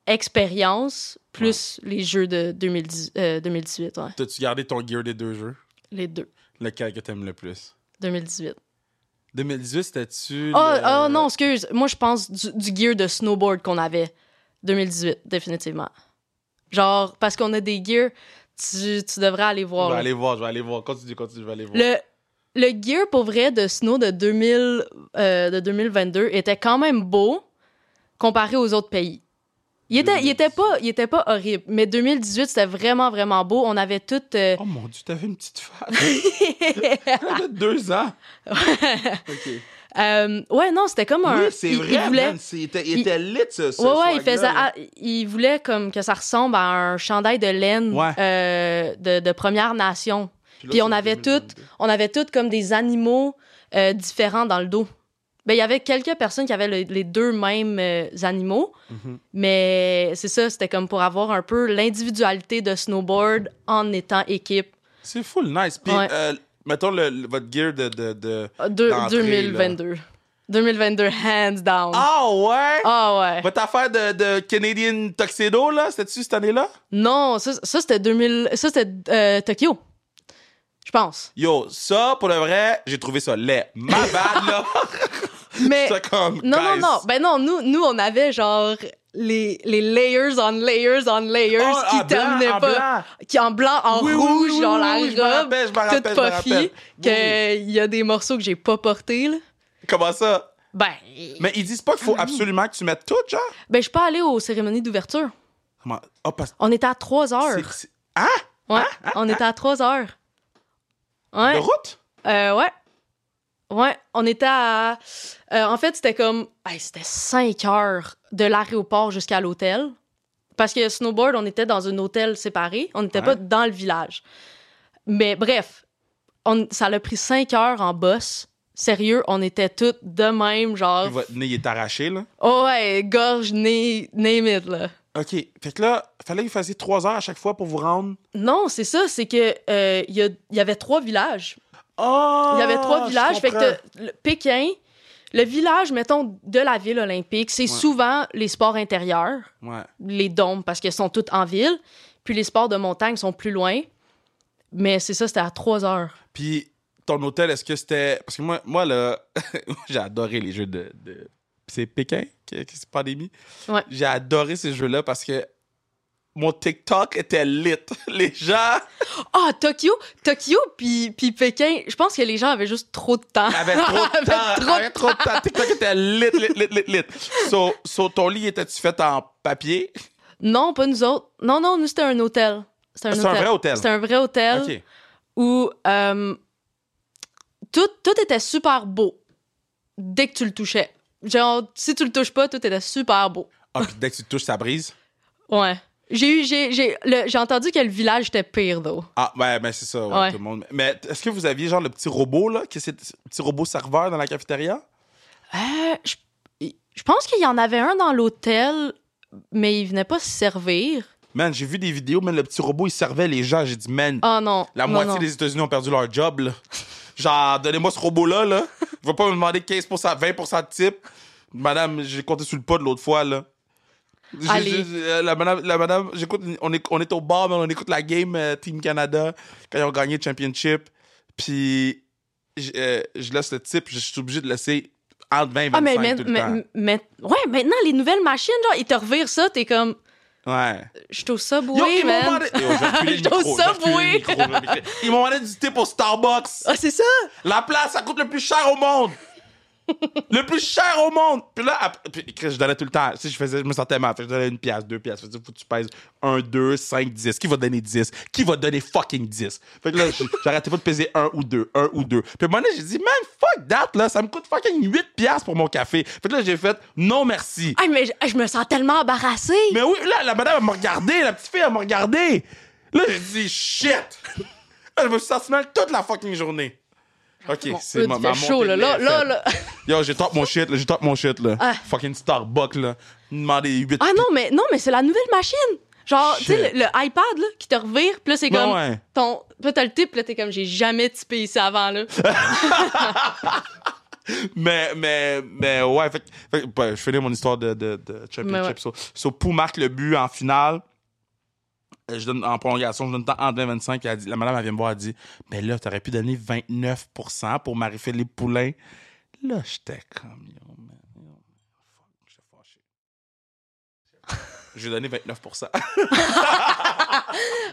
expérience, plus les jeux de 2010, euh, 2018, ouais. T'as-tu gardé ton gear des deux jeux? Les deux. Lequel que t'aimes le plus? 2018. 2018, c'était-tu. Oh, le- oh non, excuse. Moi, je pense du, du gear de snowboard qu'on avait. 2018, définitivement. Genre, parce qu'on a des gears, tu, tu devrais aller Je voir. vais là. aller voir, je vais aller voir. Continue, continue, je vais aller voir. Le, le gear, pour vrai, de snow de, 2000, euh, de 2022 était quand même beau comparé aux autres pays. Il était, il était pas, il était pas horrible, mais 2018 c'était vraiment vraiment beau. On avait tout. euh, Oh mon dieu, t'avais une petite face? T'avais deux ans. OK. Euh, ouais non, c'était comme un. Oui, c'est vrai, Il voulait, man. Était, il était lit, ce, ce ouais ouais, il faisait, il voulait comme que ça ressemble à un chandail de laine Ouais. euh, de, de Première Nation. là, Puis on avait 2022. toutes, on avait toutes comme des animaux euh, différents dans le dos. Ben, il y avait quelques personnes qui avaient le- les deux mêmes euh, animaux, Mhm. mais c'est ça, c'était comme pour avoir un peu l'individualité de snowboard en étant équipe. C'est full nice. Puis, Ouais. Mettons le, le- votre gear de. de, de... Euh, deux- D'entrée, 2022. 2022, hands down. Ah ouais? Ah ouais. Votre affaire de, de Canadian Tuxedo, là, c'était-tu cette année-là? Non, ça, ça, c'était 2000, ça c'était euh, Tokyo. Je pense. Yo, ça, pour le vrai, j'ai trouvé ça laid. Ma bad, là. Mais ça comme. non, non, guys. non. Ben non, nous, nous on avait genre les, les layers on layers on layers Oh, qui en blanc, terminaient en pas. blanc. Qui en blanc, en Oui, rouge, oui, genre oui, la robe, toute puffy, qu'il y a des morceaux que j'ai pas portés, là. Comment ça? Ben, Mais ils disent pas qu'il faut absolument que tu mettes tout, genre? ben je suis pas allée aux cérémonies d'ouverture. Comment? Oh, parce On était à 3 c'est- heures. c'est- Hein? Ouais, on était à 3 heures. Ouais. De route? Euh, ouais. Ouais, on était à. euh, en fait, c'était comme. hey, c'était 5 heures de l'aéroport jusqu'à l'hôtel. Parce que snowboard, on était dans un hôtel séparé. On n'était Ouais. pas dans le village. Mais bref, on, ça l'a pris 5 heures en boss. Sérieux, on était toutes de même, genre. Votre nez est arraché, là. Oh ouais, gorge, nez, name it, là. OK. Fait que là, fallait que vous fassiez trois heures à chaque fois pour vous rendre. Non, c'est ça, c'est que euh, y, y avait trois villages. Oh! Il y avait trois villages. Fait que comprends. t'as le Pékin, le village, mettons, de la ville olympique, c'est souvent les sports intérieurs, Ouais. les dômes, parce qu'ils sont tous en ville. Puis les sports de montagne sont plus loin. Mais c'est ça, c'était à trois heures. Puis ton hôtel, est-ce que c'était. Parce que moi, moi là, j'ai adoré les jeux de. de... C'est Pékin, qui qui- c'est pandémie. Ouais. J'ai adoré ces jeux-là parce que mon TikTok était lit. Les gens Ah, Tokyo, Tokyo, puis, puis Pékin, je pense que les gens avaient juste trop de temps. avaient trop de Avaient temps. trop avaient trop de temps. TikTok était lit, lit, lit, lit, lit. So, so ton lit était-tu fait en papier? Non, pas nous autres. Non, non, nous, c'était un hôtel. C'était un, c'est un vrai hôtel. C'était un vrai hôtel. OK. où euh, tout, tout était super beau dès que tu le touchais. Genre, si tu le touches pas, tout était super beau. Ah, puis dès que tu touches, ça brise? Ouais. J'ai eu, j'ai, j'ai, le- j'ai entendu que le village était pire, though. Ah, ouais, ben c'est ça, ouais, Ouais. tout le monde. Mais est-ce que vous aviez genre le petit robot, là, qui c'est le petit robot serveur dans la cafétéria? Euh, je, je pense qu'il y en avait un dans l'hôtel, mais il venait pas se servir. Man, j'ai vu des vidéos, mais le petit robot, il servait les gens. J'ai dit, man, Ah non. la non, moitié non. des États-Unis ont perdu leur job, là. Genre, donnez-moi ce robot-là, là. Je vais pas me demander 15% 20% de type. Madame, j'ai compté sur le pas de l'autre fois, là. Allez. euh, La madame, la madame j'écoute, on est, on est au bar, mais on écoute la game euh, Team Canada quand ils ont gagné le championship. Puis, euh, je laisse le type, je suis obligé de laisser entre 20 et 25 Ah, mais, mais, tout le mais- temps. mais- ouais, maintenant, les nouvelles machines, genre, ils te revirent ça, t'es comme, Ouais. je suis au Subway, Yo, ils m'ont man. demandé... Yo, je vais reculer. Ils m'ont demandé du tip au Starbucks. Ah, c'est ça? La place, ça coûte le plus cher au monde. le plus cher au monde. Puis là, après- puis, Chris, je donnais tout le temps. Sais, je, faisais, je me sentais mal. Fait je donnais une pièce, deux pièces. Fait faut que tu pèses 1, 2, 5, 10. Qui va donner 10? Qui va donner fucking 10? Fait que là, j'arrêtais pas de peser 1 ou 2, 1 ou 2. Puis à un moment donné, j'ai dit, man, fuck that, là. Ça me coûte fucking 8 pièces pour mon café. Fait que là, j'ai fait, non merci. Ah, mais je, je me sens tellement embarrassée. Mais oui, là, la madame, elle m'a regardé, la petite fille, elle m'a regardé. Là, j'ai dit, shit. Là, je me suis senti mal toute la fucking journée. OK, Bon, c'est ma, ma chaud, là. Là, là. Yo, j'ai top mon shit, là, j'ai top mon shit, là. Ah. Fucking Starbucks, là. Demander 8 Ah non, mais non, mais c'est la nouvelle machine. Genre, tu sais, le, le iPad, là, qui te revire, puis là, c'est Ben comme. ouais. Ton, là, t'as le type, là, t'es comme, j'ai jamais typé ici avant, là. Mais, mais, mais, ouais, fait, que- fait ouais, je finis mon histoire de, de, de championship. Ouais. So, so, Pou marque le but en finale. Euh, Je donne, en prolongation, je donne temps entre 20 et 25. Elle a dit, la madame, elle vient me voir, elle dit, ben là, t'aurais pu donner 29% pour Marie-Philippe Poulain. Là, j'étais comme, yo, man, fuck, j'étais fâché. J'ai donné 29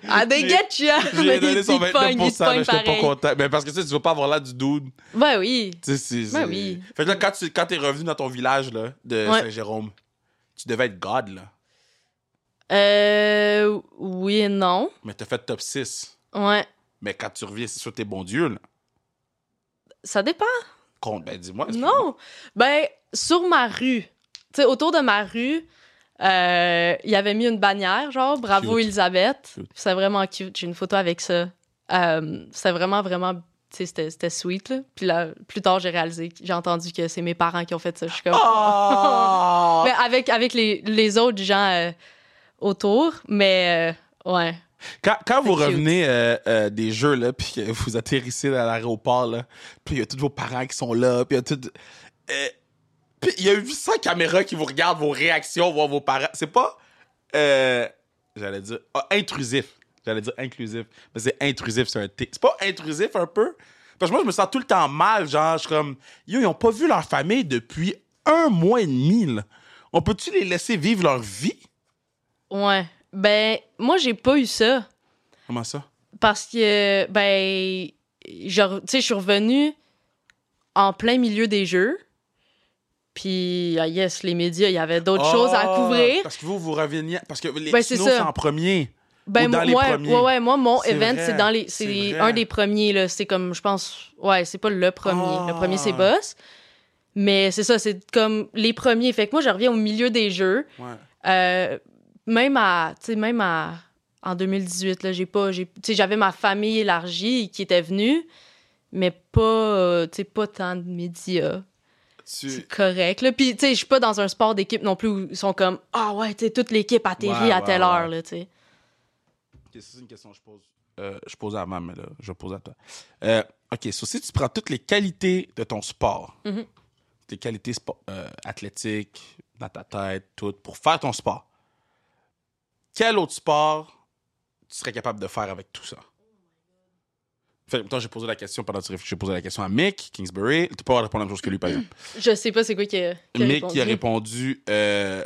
Ah, they get you! J'ai donné son te 29 pogne, il te mais pogne j'étais pas content. Mais parce que tu sais, tu veux pas avoir l'air du dude. Ouais, oui. Tu sais, c'est- Ben oui. Fait que là, quand tu quand t'es revenu dans ton village là, de Ouais. Saint-Jérôme, tu devais être God, là. Euh, oui et non. Mais t'as fait top 6. Ouais. Mais quand tu reviens, c'est sur tes bons dieux, là. Ça dépend. Compte, ben dis-moi. Non. Ben, sur ma rue, tu sais, autour de ma rue, euh, il y avait mis une bannière, genre, bravo Cute. Elisabeth. C'est vraiment cute. J'ai une photo avec ça. Euh, c'est vraiment, vraiment, tu sais, c'était- sweet, là. Puis là, plus tard, j'ai réalisé, j'ai entendu que c'est mes parents qui ont fait ça. Je suis comme. Oh! Mais avec, avec les, les autres gens euh, autour, mais euh, ouais. Quand, quand vous cute. revenez euh, euh, des jeux, là, puis que vous atterrissez à l'aéroport, là, puis il y a tous vos parents qui sont là, puis il y a tout... puis il y a 800 caméras qui vous regardent vos réactions, voir vos parents. C'est pas... J'allais dire... ah, intrusif. J'allais dire inclusif. Mais c'est intrusif, c'est un T. C'est pas intrusif, un peu? Parce que moi, je me sens tout le temps mal, genre, je suis comme... Yo, ils ont pas vu leur famille depuis un mois et demi, là. On peut-tu les laisser vivre leur vie? Ouais. Ben, moi, j'ai pas eu ça. Comment ça? Parce que, ben, genre, tu sais, je suis revenue en plein milieu des jeux. Puis, ah, yes, les médias, il y avait d'autres choses à Ah, couvrir. Parce que vous, vous reveniez. Parce que les Ben, c'est Snows, ça. c'est en premier. Ben, ou dans moi, les ouais, premiers? ouais, ouais, moi, mon event, c'est dans les. c'est un des premiers, là. C'est comme, je pense. Ouais, c'est pas le premier. Ah. Le premier, c'est Boss. Mais c'est ça, c'est comme les premiers. Fait que moi, je reviens au milieu des jeux. Ouais. Euh, même à. Tu sais, même à. En 2018, là, j'ai pas. j'ai- Tu sais, j'avais ma famille élargie qui était venue, mais pas. euh, tu sais, pas tant de médias. Tu... C'est correct, là. Puis, tu sais, je suis pas dans un sport d'équipe non plus où ils sont comme. Ah ouais, tu sais, toute l'équipe atterrit Ouais, à telle ouais. heure, là, tu sais. C'est une question que je pose. Euh, je pose à ma mais là, je pose à toi. Euh, ok, so, si tu prends toutes les qualités de ton sport, Mhm. tes qualités spo- euh, athlétiques, dans ta tête, tout, pour faire ton sport, quel autre sport tu serais capable de faire avec tout ça? Fait, toi, j'ai posé la question pendant que j'ai posé la question à Mick Kingsbury. Tu peux pas répondre la même chose que lui, par exemple. Je sais pas c'est quoi qui a, qui a Mick répondu. qui a répondu euh,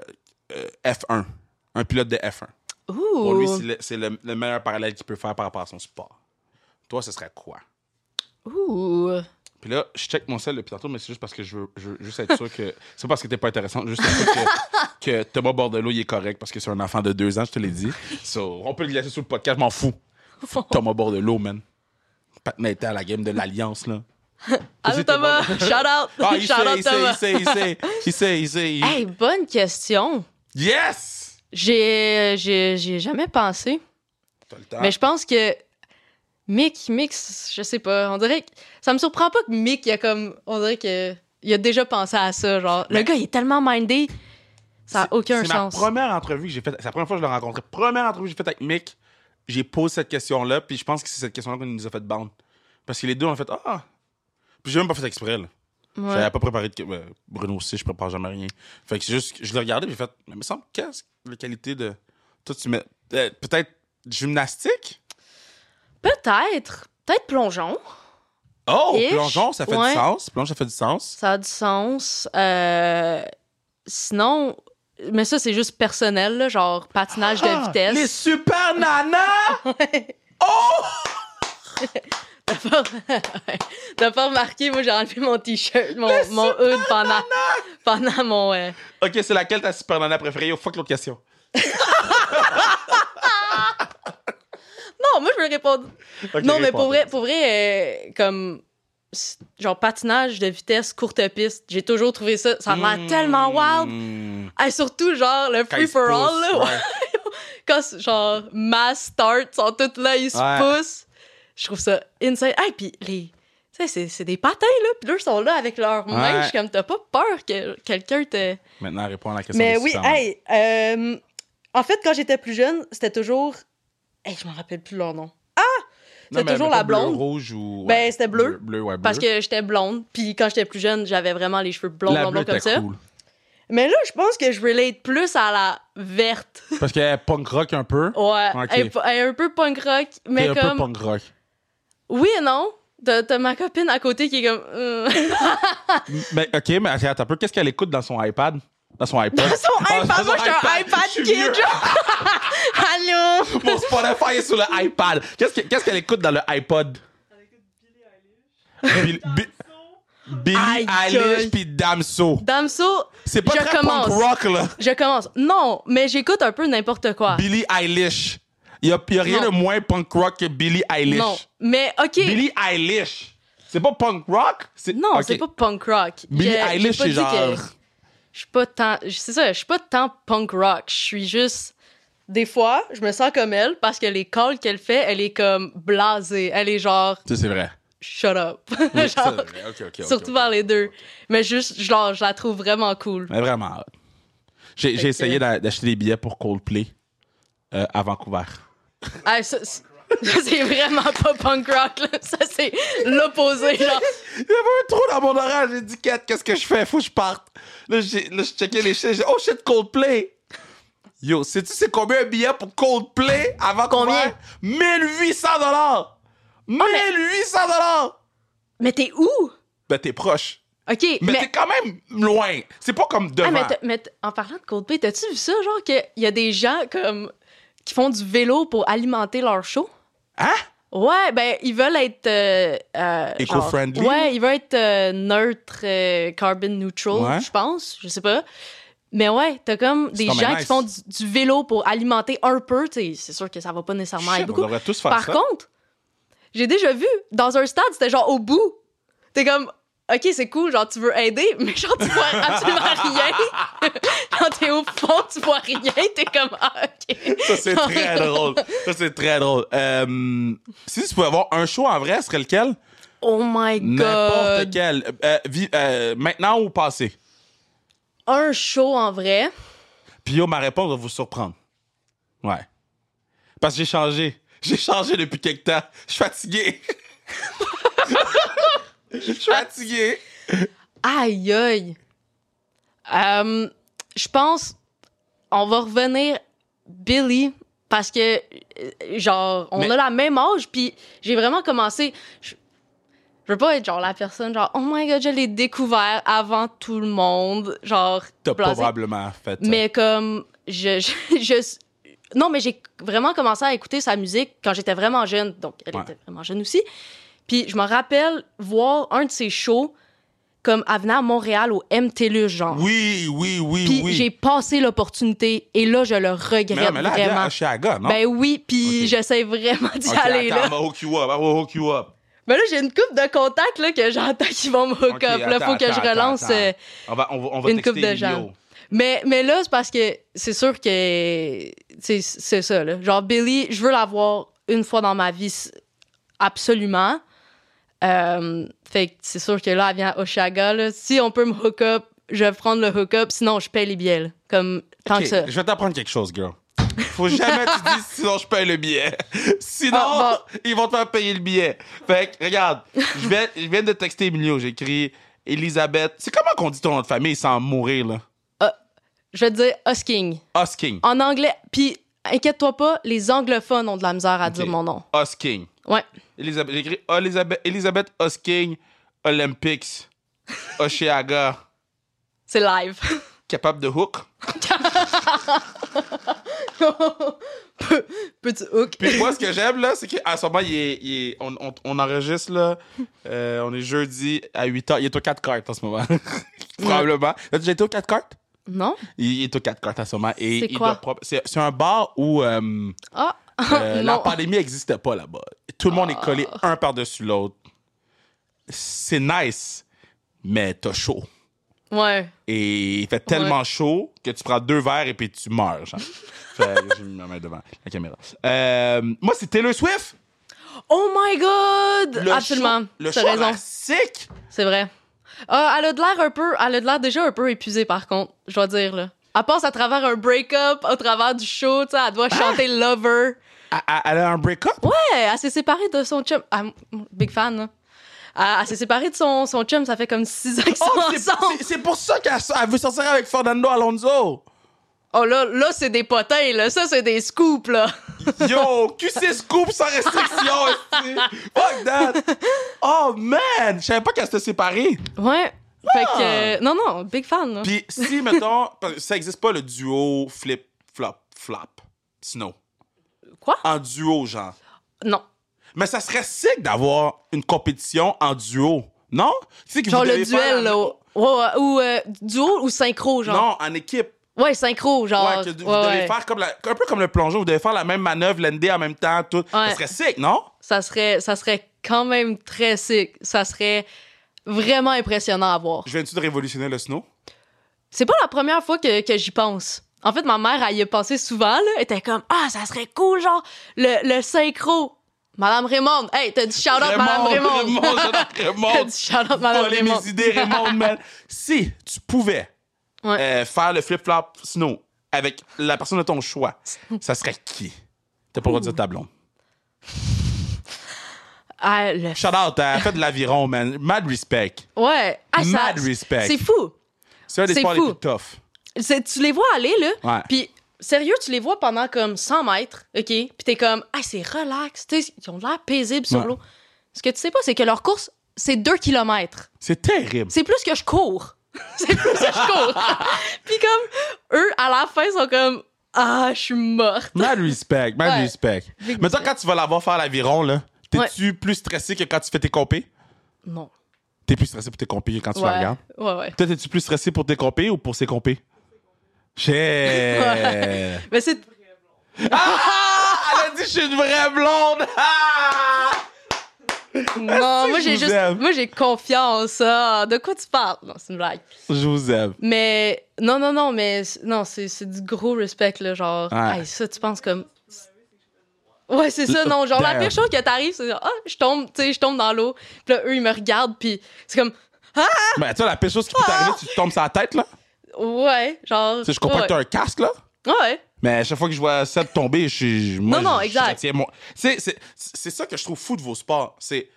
euh, F1. Un pilote de F1. Pour lui, Ouh. c'est le, c'est le- le meilleur parallèle qu'il peut faire par rapport à son sport. Toi, ce serait quoi? Ouh. Puis là, je check mon sel depuis tantôt, mais c'est juste parce que je veux, je veux juste être sûr que. C'est pas parce que t'es pas intéressant, juste être sûr que, que Thomas Bordelot, il est correct parce que c'est un enfant de deux ans, je te l'ai dit. So, on peut le laisser sur le podcast, je m'en fous. Thomas Bordelot, man. Patna était à la game de l'Alliance, là. Allô Thomas, shout out, Ah, il shout sait, out il sait, Thomas. il sait, il sait, il sait, il sait. Hey, bonne question. Yes! J'ai, j'ai, j'ai jamais pensé, T'as le temps. mais je pense que Mick, Mick, je sais pas, on dirait que ça me surprend pas que Mick, il a comme, on dirait que il a déjà pensé à ça, genre le gars il est tellement mindé, ça a C'est- aucun C'est sens. ma première entrevue que j'ai faite. C'est la première fois que je l'ai rencontré. Première entrevue que j'ai faite avec Mick. J'ai posé cette question-là, puis je pense que c'est cette question-là qu'on nous a fait bound. Parce que les deux, on a fait Ah! Puis j'ai même pas fait exprès, là. Ouais. J'avais pas préparé de. euh, Bruno aussi, je prépare jamais rien. Fait que c'est juste. Je l'ai regardé, puis j'ai fait Mais il me semble, qu'est-ce que la qualité de. Toi, tu mets. euh, Peut-être gymnastique? Peut-être, peut-être plongeon, Oh! Ish, Plongeon, ça fait ouais. du sens. Plongeon, ça fait du sens. ça a du sens. Euh, sinon, mais ça c'est juste personnel, là, genre patinage de Ah, vitesse. Les super nanas! T'as pas... T'as pas remarqué, moi j'ai enlevé mon t-shirt, mon, mon hood pendant, pendant mon. euh, ok, c'est laquelle ta super nana préférée? Yo, fuck l'autre question. Non, moi je veux répondre. Non, mais pour vrai, pour vrai euh, comme. Genre patinage de vitesse, courte piste, j'ai toujours trouvé ça. Ça a l'air Mmh. tellement wild. Et surtout, genre, le free for all, là. ouais. Quand, genre, mass start, sont toutes là, ils se Ouais. poussent. Je trouve ça insane. Hey, puis les. Tu sais, c'est- des patins, là. Puis ils sont là avec leurs mains. Ouais. Je suis comme, t'as pas peur que quelqu'un te. Maintenant, réponds à la question. Mais oui, hey, euh, en fait, quand j'étais plus jeune, c'était toujours. Hey, je m'en rappelle plus leur nom. C'est mais toujours la blonde. Bleu, rouge ou. Ben, c'était bleu. Bleu, ouais, bleu. Parce que j'étais blonde. Puis quand j'étais plus jeune, j'avais vraiment les cheveux blonds, blonds, blonds comme ça. cool. Mais là, je pense que je relate plus à la verte. Parce qu'elle est punk rock un peu? Ouais. Elle, est pas- elle est un peu punk rock, mais T'es un comme. peu punk rock. Oui et non. T'as t'as ma copine à côté qui est comme. euh, Mais, ok, mais attends un peu. Qu'est-ce qu'elle écoute dans son iPad? Dans son iPod? Son Ah, iPad, dans moi, son j'étais un iPad kid. Allô? Mon Spotify est sur le iPad. Qu'est-ce que- qu'est-ce qu'elle écoute dans le iPod? Bill- Bi- Billie Aïe, aïe. Eilish puis Damso. Damso, C'est pas je très commence. punk rock, là. je commence. Non, mais j'écoute un peu n'importe quoi. Billie Eilish. Il y a, y a rien Non. de moins punk rock que Billie Eilish. Non, mais OK. Billie Eilish. C'est pas punk rock? Non, ok. c'est pas punk rock. Billie j'ai Eilish, c'est genre... que- Je suis pas tant. C'est ça, je suis pas tant punk rock. Je suis juste. Des fois, je me sens comme elle parce que les calls qu'elle fait, elle est comme blasée. Elle est genre, Ça, c'est vrai. shut up. Oui, ça, Genre, c'est vrai. Ok, ok, ok, surtout ok. vers les deux. Mais juste, genre, je la trouve vraiment cool. Mais vraiment. J'ai, essayé d'a- d'acheter des billets pour Coldplay euh, à Vancouver. Ah, ça, c'est vraiment pas punk rock, là. Ça, c'est l'opposé, genre. Il y avait un trou dans mon oreille. J'ai dit, Kat, qu'est-ce que je fais? Faut que je parte. Là, j'ai, là, je checkais les chiffres. J'ai dit, oh shit, Coldplay. Yo, sais-tu c'est combien un billet pour Coldplay Vancouver? Combien? 1800 dollars. 1800 dollars. Mais t'es où? Ben, t'es proche. OK, Mais, mais. t'es quand même loin. C'est pas comme devant. Ah, mais, mais en parlant de Coldplay, t'as-tu vu ça, genre, qu'il y a des gens comme qui font du vélo pour alimenter leur show? Hein? Ouais, ben, ils veulent être. euh, euh, Eco-friendly? Ouais, ils veulent être euh, neutre, euh, carbon neutral, Ouais. je pense. Je sais pas. Mais ouais, t'as comme des gens nice. qui font du, du vélo pour alimenter un peu. C'est sûr que ça va pas nécessairement Shit, être on beaucoup. devrait tous faire Par ça. contre, j'ai déjà vu dans un stade, c'était genre au bout. T'es comme, ok, c'est cool, genre tu veux aider, mais genre tu vois absolument rien. genre t'es au fond, tu vois rien, t'es comme, ah, ok. Ça, c'est très drôle. Ça, c'est très drôle. Euh, si tu pouvais avoir un show en vrai, ce serait lequel? Oh my N'importe god. quel. Euh, euh, maintenant ou passé? Un show en vrai. Puis yo, ma réponse va vous surprendre. Ouais. Parce que j'ai changé. J'ai changé depuis quelque temps. Je suis fatigué. Je suis fatigué. Aïe aïe. Euh, Je pense, on va revenir Billy parce que, euh, genre, on Mais- a la même âge, puis j'ai vraiment commencé. Je, je veux pas être genre la personne, genre, oh my god, je l'ai découvert avant tout le monde, genre, T'as probablement fait ça. Mais comme, je, je, je- non, mais j'ai vraiment commencé à écouter sa musique quand j'étais vraiment jeune, donc elle Ouais. était vraiment jeune aussi. Puis je me rappelle voir un de ses shows comme à venir à Montréal au MTLUS, genre. Oui, oui, oui, Puis oui. j'ai passé l'opportunité et là, je le mais, regrette non, mais là, vraiment. non? Ben oui, puis j'essaie vraiment d'y aller attends, là. I'm gonna hook you up. I'm gonna hook you up. Mais là, j'ai une coupe de contacts là, que j'entends qu'ils vont me hook Ok, up. Là, attends, faut que attends, je relance. euh, On va, on va, on va Une coupe de gens. Mais, mais là, c'est parce que c'est sûr que c'est ça. Là. Genre, Billy, je veux l'avoir une fois dans ma vie, absolument. Euh, fait que c'est sûr que là, elle vient à Oshaga. Là. Si on peut me hook up, je vais prendre le hook up. Sinon, je paye les billets. là. Comme tant que ça. Je vais t'apprendre quelque chose, girl. Faut jamais que tu dises sinon je paye le billet. Sinon, Ah, ils vont te faire payer le billet. Fait que, regarde, je viens, je viens de texter Emilio. J'ai écrit Elisabeth. C'est comment qu'on dit ton nom de famille sans mourir, là? Je vais te dire Husking. Husking. En anglais. Puis, inquiète-toi pas, les anglophones ont de la misère à dire mon nom. Husking. Ouais. Écrit Elisabeth, Elisabeth Husking Olympics. Oshiaga. C'est live. Capable de hook? Pe- Petit hook. Puis moi, ce que j'aime, là, c'est qu'à ce moment, il est, il est- on, on- on enregistre, là. euh, on est jeudi à 8h. Il est aux 4 cartes en ce moment. Probablement. T'as déjà été aux 4 cartes? Non? Il est aux 4 cartes en ce moment. C'est quoi? c'est un bar où euh, Ah! Euh, la pandémie n'existait pas là-bas. Tout le monde est collé Ah. un par-dessus l'autre. C'est nice, mais t'as chaud. Ouais. Et il fait tellement chaud que tu prends deux verres et puis tu meurs. genre. Fait mis ma main devant la caméra. Euh, moi, c'est Taylor Swift. Oh my god! Le Absolument. Le show raison. sick. C'est vrai. Ah, elle a de l'air un peu. Elle a de l'air déjà un peu épuisée, par contre, je dois dire, là. Elle passe à travers un break-up, au travers du show, tu sais, elle doit Ah! chanter Lover. Elle- a un break-up? Ouais, elle s'est séparée de son chum. Ah, big fan. Elle, elle s'est séparée de son, son chum, ça fait comme six ans qu'ils sont Oh, c'est- ensemble. c'est- pour ça qu'elle elle veut sortir avec Fernando Alonso. Oh là, là, c'est des potins, là. Ça, c'est des scoops, là. Yo, QC Scoop sans restriction. Fuck that. Oh man, je savais pas qu'elle s'était séparée. Ouais. Fait Ah! que. euh, non, non, big fan, là. Puis si, mettons, ça existe pas le duo flip-flop, flop, snow. Quoi? En duo, genre. Non. Mais ça serait sick d'avoir une compétition en duo. Non? Que Genre le duel, là. Ou, euh, duo ou synchro, genre? Non, en équipe. Ouais, synchro, genre. Ouais, que vous Ouais, devez ouais. faire comme la- un peu comme le plongeon, vous devez faire la même manœuvre, l'ND en même temps, tout. Ça serait sick, non? Ça serait, ça serait quand même très sick. Ça serait vraiment impressionnant à voir. Je viens-tu de révolutionner le snow? C'est pas la première fois que, que j'y pense. En fait, ma mère, elle y a pensé souvent, là. Elle était comme, ah, ça serait cool, genre, le, le synchro. Madame Raymond. Hey, t'as dit shout-out, Madame Raymond. Raymond, j'adore t'as Raymond. dit shout-out, Madame Voler Raymond. mes idées, Raymond, man. Si tu pouvais Ouais. euh, faire le flip-flop snow avec la personne de ton choix, ça serait qui? T'as pas le droit de dire ta blonde. Ah, le... Shout out, elle fait de l'aviron, man. Mad respect. Ouais. Ah, ça- Mad respect. C'est fou. C'est un des sports les fou. plus tough. C'est- tu les vois aller, là. Ouais. Puis, sérieux, tu les vois pendant comme 100 mètres, OK? Puis t'es comme, ah, c'est relax. Ils ont l'air paisibles sur Ouais. l'eau. Ce que tu sais pas, c'est que leur course, c'est 2 km. C'est terrible. C'est plus que je cours. c'est plus que je cours. Puis comme, eux, à la fin, sont comme, ah, je suis morte. Mad respect, mad Ouais. respect. Mais toi, quand tu vas l'avoir faire l'aviron, là, t'es-tu plus stressé que quand tu fais tes compés? Non. T'es plus stressé pour tes compés que quand tu la regardes? Ouais, ouais. Toi, t'es-tu plus stressé pour tes compés ou pour ses compés? Shit! Mais c'est. Ah! Elle a dit je suis une vraie blonde! Ah! Non, moi, j'ai juste. aime. Moi, j'ai confiance. Ah, de quoi tu parles? Non, c'est une blague. Je vous aime. Mais non, non, non, mais non, c'est c'est du gros respect, là. Genre, Ouais. hey, ça, tu penses comme. Ouais, c'est ça, non. Genre, la pire chose que t'arrives, c'est genre, ah, je tombe, tu sais, je tombe dans l'eau. Puis là, eux, ils me regardent, puis c'est comme, Mais tu vois, la pire chose qui peut t'arriver, tu tombes sur la tête, là. Ouais, genre. Tu je comprends ouais. que t'as un casque, là. Ouais. Mais à chaque fois que je vois Seb tomber, je suis. moi, Non, non, je- je exact. mon- C'est c'est- c'est ça que je trouve fou de vos sports. C'est.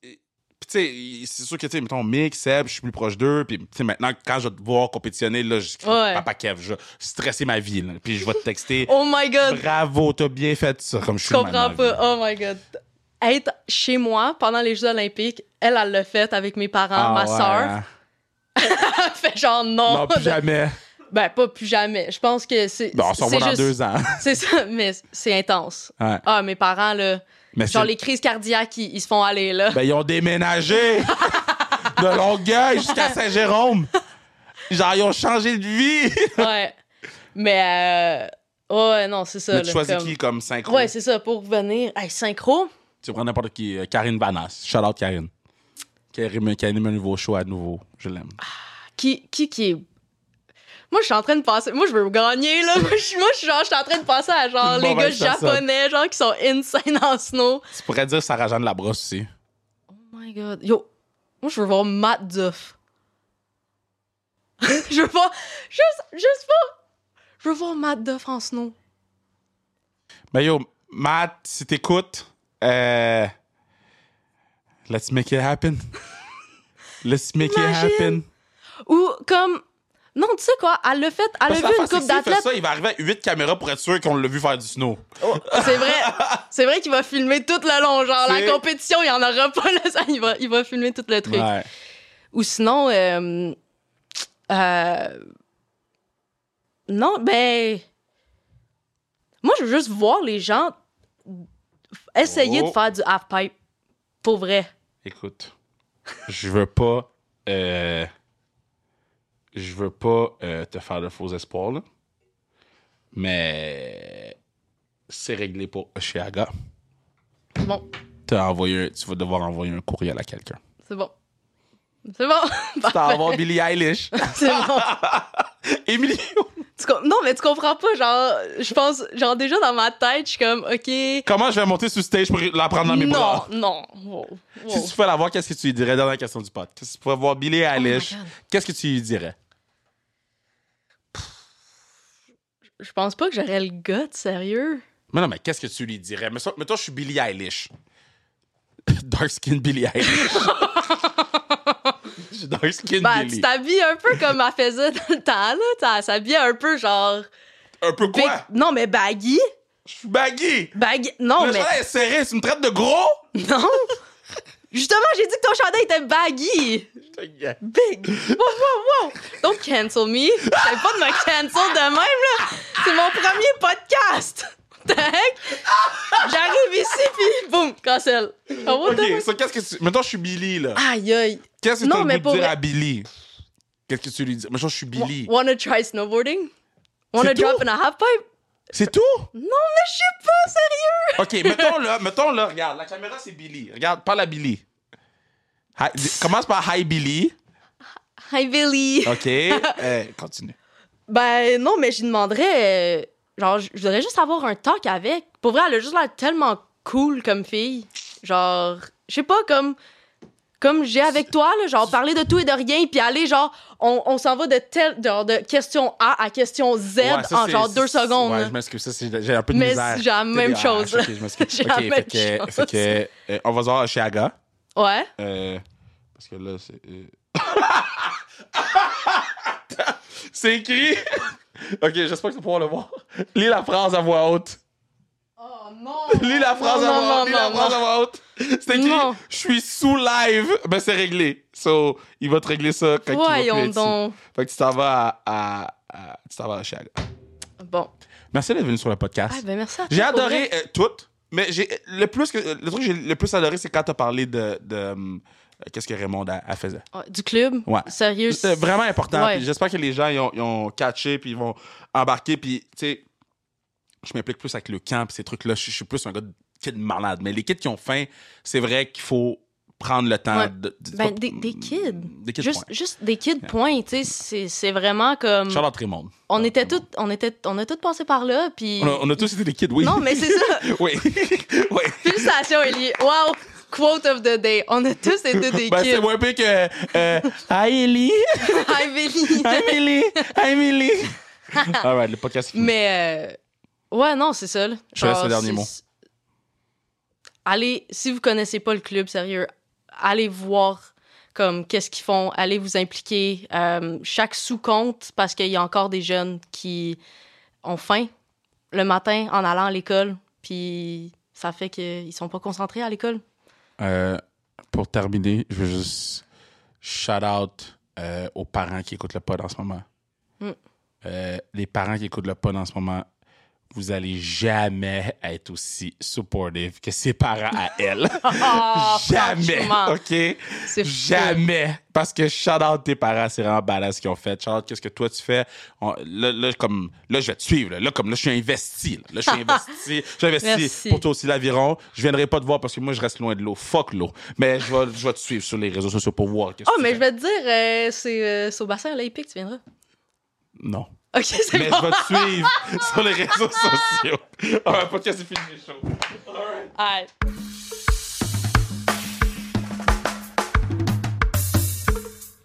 tu sais, c'est sûr que, tu sais, mettons, Mick, Seb, je suis plus proche d'eux. Puis, tu sais, maintenant, quand je vais te voir compétitionner, là, je Ouais. Papa Kev, je vais stresser ma vie, là. Puis, je vais te texter. Oh my god. Bravo, t'as bien fait ça, comme je Je suis comprends maintenant, pas. Oh my god. Être chez moi pendant les Jeux Olympiques, elle, elle l'a fait avec mes parents, Ah, ma soeur. Fait genre non. Non, plus jamais. Ben, pas plus jamais. Je pense que c'est. Bon, on s'en va dans juste- deux ans. C'est ça, mais c'est intense. Ouais. Ah, mes parents, là. Mais Genre, les crises cardiaques, ils, ils se font aller, là. Ben, ils ont déménagé de Longueuil jusqu'à Saint-Jérôme. Genre, ils ont changé de vie. Ouais. Mais, euh, ouais, non, c'est ça. Mais tu là, choisis comme- qui comme synchro? Ouais, c'est ça, pour venir. Hey, synchro? Tu prends n'importe qui. euh, Karine Vanas. Shout out Karine. Qui anime, qui anime un nouveau show à nouveau. Je l'aime. Qui, qui, qui est. Moi, je suis en train de penser. Moi, je veux gagner, là. Moi, je suis, moi, je genre, je suis en train de penser à genre les gars mauvaise personne. japonais, genre, qui sont insane en snow. Tu pourrais dire Sarah-Jeanne Labrosse aussi. Oh my god. Yo, moi, je veux voir Matt Duff. je veux voir. Juste, juste pas. Je veux voir Matt Duff en snow. Ben yo, Matt, si t'écoutes, euh, let's make it happen. Let's make Imagine. it happen. Ou comme. Non, tu sais quoi? Elle l'a fait. Elle a vu une coupe fait d'athlètes. ça, il va arriver à 8 caméras pour être sûr qu'on l'a vu faire du snow. C'est vrai. C'est vrai qu'il va filmer tout le long. Genre, la compétition, il y en aura pas. Là, ça, il, va, il va filmer tout le truc. Ouais. Ou sinon, euh, euh, non, ben, moi, je veux juste voir les gens essayer Oh. de faire du half-pipe. Pour vrai. Écoute, je veux pas. euh, je veux pas euh, te faire de faux espoirs, là. Mais. C'est réglé pour Oshiaga. Bon, envoyé, tu vas devoir envoyer un courriel à quelqu'un. c'est bon. C'est bon. Tu vas Parfait. avoir Billie Eilish. C'est bon. Emilio. Non, mais tu comprends pas, genre, je pense, genre, déjà dans ma tête, je suis comme, OK. Comment je vais monter sur stage pour la prendre dans mes non, bras? non. Wow, wow. Si tu pouvais la voir, qu'est-ce que tu lui dirais? Dernière question du pod. Si tu pouvais voir Eilish, Oh God. qu'est-ce que tu lui dirais? Je pense pas que j'aurais le gars, sérieux. Mais non, mais qu'est-ce que tu lui dirais? Mais, toi, je suis Billie Eilish. Dark skin Billie Eilish. Suis skin Ben, tu t'habilles un peu comme elle faisait dans le temps, là. Tu- Elle s'habillait un peu genre. Un peu big- quoi? Non, mais baggy. Je suis baggy. Baggy. Non, Le mais. chandail est serré, tu me traites de gros? Non! Justement, j'ai dit que ton chandail était baggy! Big! Wow, wow, wow! Don't cancel me! Pas de me cancel de même, là! C'est mon premier podcast! J'arrive ici, puis boum, cancel. Ah, Ok, so qu'est-ce que tu. Mettons, je suis Billy, là. Aïe, aïe. Qu'est-ce que tu as mais le goût pour de dire à Billy? Qu'est-ce que tu lui dis? Mettons, je suis Billy. Wanna try snowboarding? Wanna drop in a half pipe? C'est tout? Non, mais je sais pas, sérieux! Ok, mettons là, mettons là, regarde, la caméra c'est Billy. Regarde, parle à Billy. Hi- commence par Hi Billy. Hi, Billy. Ok, euh, continue. Ben non, mais j'y demanderais. euh, genre, je je voudrais juste avoir un talk avec. Pour vrai, elle a juste l'air tellement cool comme fille. Genre, je sais pas, comme. Comme j'ai avec toi, là, genre parler de tout et de rien, puis aller, genre, on, on s'en va de tel, genre, de question A à question Z Ouais, ça, en genre deux secondes. Ouais, je m'excuse, j'ai un peu de Mais misère. c'est la même TDAH, chose. J'ai la fait que, fait que, euh, on va voir chez Aga. Ouais. Euh, parce que là, c'est. euh, c'est écrit. ok, j'espère que tu vas pouvoir le voir. Lis la phrase à voix haute. Non! Lis la phrase non, à voix non. Lis la non, phrase non. à voix haute. C'est écrit. Je suis sous live. Ben, c'est réglé. So, il va te régler ça quand il va Voyons plus être donc. Fait que tu t'en vas à, à- à- tu t'en vas chez Aga. Bon. Merci d'être venu sur le podcast. Ah, ben merci à toi. J'ai adoré euh, tout, mais j'ai le plus que le truc que j'ai le plus adoré, c'est quand t'as parlé de, de euh, qu'est-ce que Raymond a, a faisait. Ouais, Du club? Ouais. Sérieux? C'était vraiment important. Ouais. J'espère que les gens ils ont, ils ont catché puis ils vont embarquer. Puis tu sais, je m'implique plus avec le camp ces trucs-là. Je je suis plus un gars de kid malade. Mais les kids qui ont faim, c'est vrai qu'il faut prendre le temps Ouais. de, de- Ben, pas- des, des kids. Des kids. Juste, point. juste des kids, point. Tu sais, c'est- c'est vraiment comme. Charlotte Raymond. On était toutes, on était, on a toutes passé par là, puis. On a, on a tous été des kids, oui. Non, mais c'est ça. oui. oui. Félicitations, Ellie. Wow. Quote of the day. On a tous été des Ben, c'est kids. moins pire que. Euh, Hi, Ellie. Hi, Billy. Hi, Emily. Hi, Emily. All right, le podcast est fini. Mais euh, ouais, non, c'est ça. là. Je te laisse le dernier mot. Allez, si vous connaissez pas le club, sérieux, allez voir comme qu'est-ce qu'ils font, allez vous impliquer. Euh, chaque sous compte parce qu'il y a encore des jeunes qui ont faim le matin en allant à l'école, puis ça fait qu'ils sont pas concentrés à l'école. Euh, pour terminer, je veux juste shout out euh, aux parents qui écoutent le pod en ce moment. Mm. Les parents qui écoutent le pod en ce moment, vous allez jamais être aussi supportive que ses parents à elle. Ah, jamais, OK? C'est fou. Jamais. Parce que shout out tes parents, c'est vraiment badass ce qu'ils ont fait. Shout out qu'est-ce que toi tu fais? On- là, là, comme, là, je vais te suivre. Là, Là, comme là, je suis investi. Là, Là, je suis investi. Je suis investi Merci. pour toi aussi l'aviron. Je viendrai pas te voir parce que moi, je reste loin de l'eau. Fuck l'eau. Mais je vais, je vais te suivre sur les réseaux sociaux pour voir Oh, mais je vais te dire, euh, c'est euh, au bassin à l'Epic, tu viendras. Non. Ok, c'est Mais bon. je vais te suivre sur les réseaux sociaux. Ah, ouais, podcast, c'est fini, c'est chaud. Alright.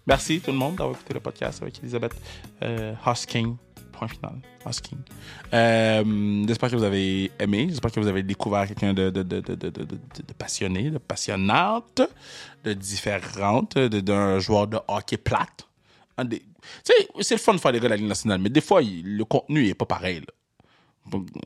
Merci tout le monde d'avoir écouté le podcast avec Elisabeth euh, Hosking. Point final. Hosking. Euh, j'espère que vous avez aimé. J'espère que vous avez découvert quelqu'un de, passionné, de passionnante, de différente, de- d'un joueur de hockey plate. Un des- C'est le fun de faire des gars de la Ligue nationale, mais des fois, le contenu est pas pareil.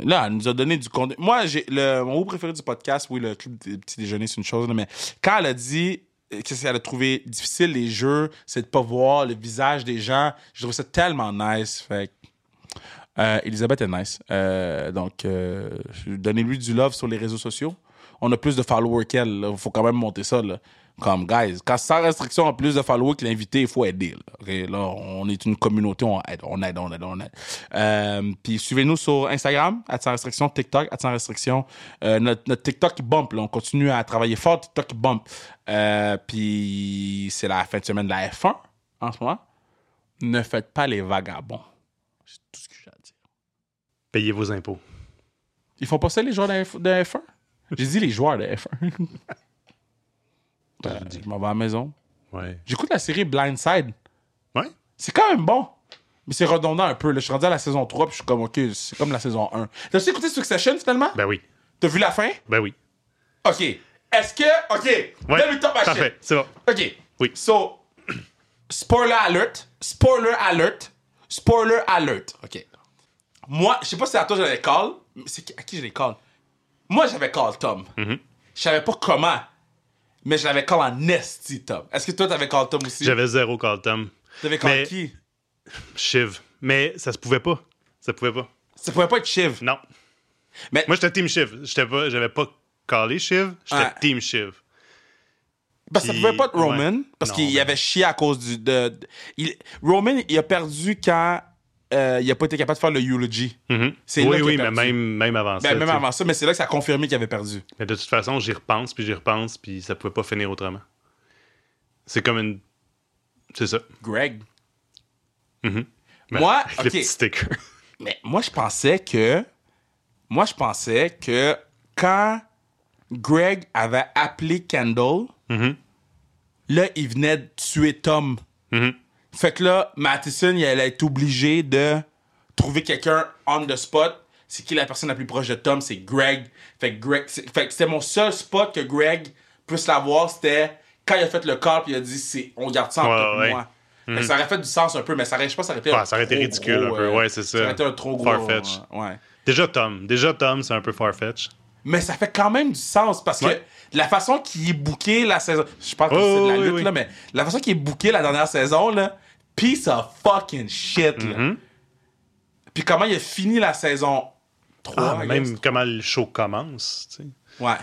Là. Elle nous a donné du contenu. Moi, le mon mot préféré du podcast, oui, le club des petits déjeuners, c'est une chose, mais quand elle a dit que qu'elle a trouvé difficile les jeux, c'est de pas voir le visage des gens, je trouve ça tellement nice. Fait euh, Elisabeth est nice. Euh, donc, euh, donnez-lui du love sur les réseaux sociaux. On a plus de followers qu'elle. Il faut quand même monter ça. Comme, guys, quand sans restriction, on a plus de followers que l'invité, il faut aider. Là. On est une communauté, on aide, on aide, on aide, on aide. Euh, Puis suivez-nous sur Instagram, à sans restriction, TikTok, à sans restriction. Euh, notre, notre TikTok il bump, là. on continue à travailler fort, TikTok il bump. Euh, Puis c'est la fin de semaine de la F1 en ce moment. Ne faites pas les vagabonds. C'est tout ce que j'ai à dire. Payez vos impôts. Ils font pas ça, les joueurs de F1? J'ai dit les joueurs de F1. Je m'en vais à la maison. Ouais. J'écoute la série Blindside. Ouais? C'est quand même bon. Mais c'est redondant un peu. Là. Je suis rendu à la saison 3 puis je suis comme, OK, c'est comme la saison 1. T'as-tu écouté Succession finalement? Ben oui. T'as vu la fin? Ben oui. OK. Est-ce que. OK. Ouais. Donne-lui top ma Parfait. C'est bon. OK. Oui. So, spoiler alert. Spoiler alert. Spoiler alert. OK. Moi, je sais pas si c'est à toi que j'avais call. mais C'est à qui je l'ai call? Moi, j'avais call Tom. Mm-hmm. Je savais pas comment. Mais je l'avais call en esti, Tom. Est-ce que toi, t'avais call Tom aussi? J'avais zéro call Tom. T'avais call Mais- qui? Shiv. Mais ça se pouvait pas. Ça pouvait pas. Ça pouvait pas être Shiv. Non. Mais Moi, j'étais Team Shiv. J'étais pas, j'avais pas callé Shiv, j'étais Ouais. Team Shiv. Parce que ça pouvait pas être Roman, ouais. parce qu'il ben- avait chié à cause du. De- il, Roman, il a perdu quand euh, il a pas été capable de faire le eulogy. Mhm. Oui, oui, mais même, même avant ça. Ben, même tu sais. avant ça, mais c'est là que ça a confirmé qu'il avait perdu. Mais de toute façon, j'y repense, puis j'y repense, puis ça pouvait pas finir autrement. C'est comme une. C'est ça. Greg. Mhm. Moi, Le ok. petit sticker. Mais moi, je pensais que. Moi, je pensais que quand Greg avait appelé Kendall, Mhm. là, il venait de tuer Tom. Mhm. Fait que là, Matheson, il allait être obligé de trouver quelqu'un on the spot. C'est qui la personne la plus proche de Tom? C'est Greg. Fait que Greg, fait que c'était mon seul spot que Greg puisse l'avoir. C'était quand il a fait le call puis il a dit c'est, on garde ça entre Ouais, moi. Que ça aurait fait du sens un peu, mais ça aurait, je pense ça aurait été, Ouais, ça aurait été ridicule gros, un peu. euh, Ouais, c'est ça. Ça aurait été un trop gros. Farfetch. euh, ouais. Déjà Tom. Déjà Tom, c'est un peu farfetch. Mais ça fait quand même du sens parce Ouais. que la façon qu'il est booké la saison. Je pense que Oh, c'est de la oui, lutte, oui. là, mais la façon qu'il est booké la dernière saison, là, piece of fucking shit, là. Mhm. Puis comment il a fini la saison 3, Ah, même comment le show commence. tu sais. Ouais.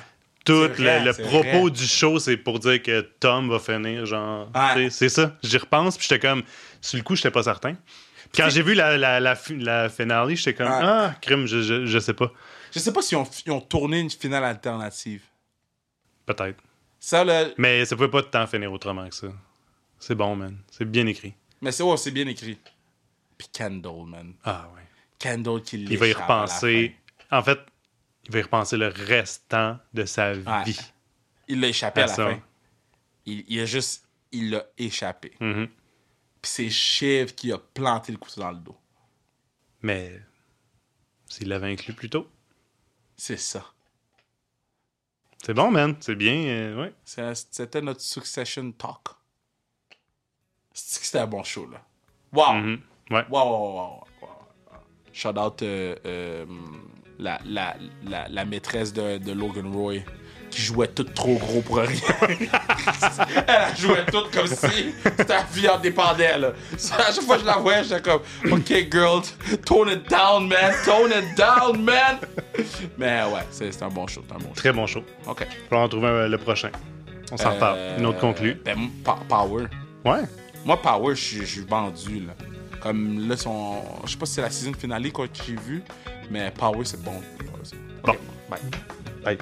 Tout vrai, le, le propos vrai. du show, c'est pour dire que Tom va finir, genre. Ouais. C'est ça. J'y repense, puis j'étais comme. Sur le coup, j'étais pas certain. Quand j'ai vu la, la, la, fi- la finale, j'étais comme. Ouais. Ah, crime, je, je, je sais pas. Je sais pas si on, ils ont tourné une finale alternative. Peut-être. Ça, là. Mais ça pouvait pas tant finir autrement que ça. C'est bon, man. C'est bien écrit. Mais c'est ouais, c'est bien écrit. Puis Kendall, man. Ah, ouais. Kendall qui Il va y repenser. En fait, il va y repenser le restant de sa Ouais. vie. Il l'a échappé à, À la ça. fin. Il, il a juste. Il l'a échappé. Mhm. Puis c'est Shiv qui a planté le couteau dans le dos. Mais s'il l'avait inclus plus tôt, C'est ça. c'est bon, man. C'est bien. euh, ouais. C'était notre Succession Talk. C'était un bon show, là. Wow! Mhm. Ouais. Wow, wow, wow, wow, wow. Shout out euh, euh, la, la, la, la maîtresse de, de Logan Roy qui jouait tout trop gros pour rien. Elle jouait tout comme si sa vie en dépendait. Là. À chaque fois que je la voyais, j'étais comme OK, girl, tone it down, man, tone it down, man. Mais ouais, c'est un bon show, un bon show. Très bon show. OK. On va en trouver un, le prochain. On s'en reparle. Euh, Une autre conclue. Ben, Power. Ouais. Moi, Power, je suis- vendu, là. Comme là, son... je sais pas si c'est la saison finale que j'ai vu, mais Power, c'est bon. Bon. Bye. Bye.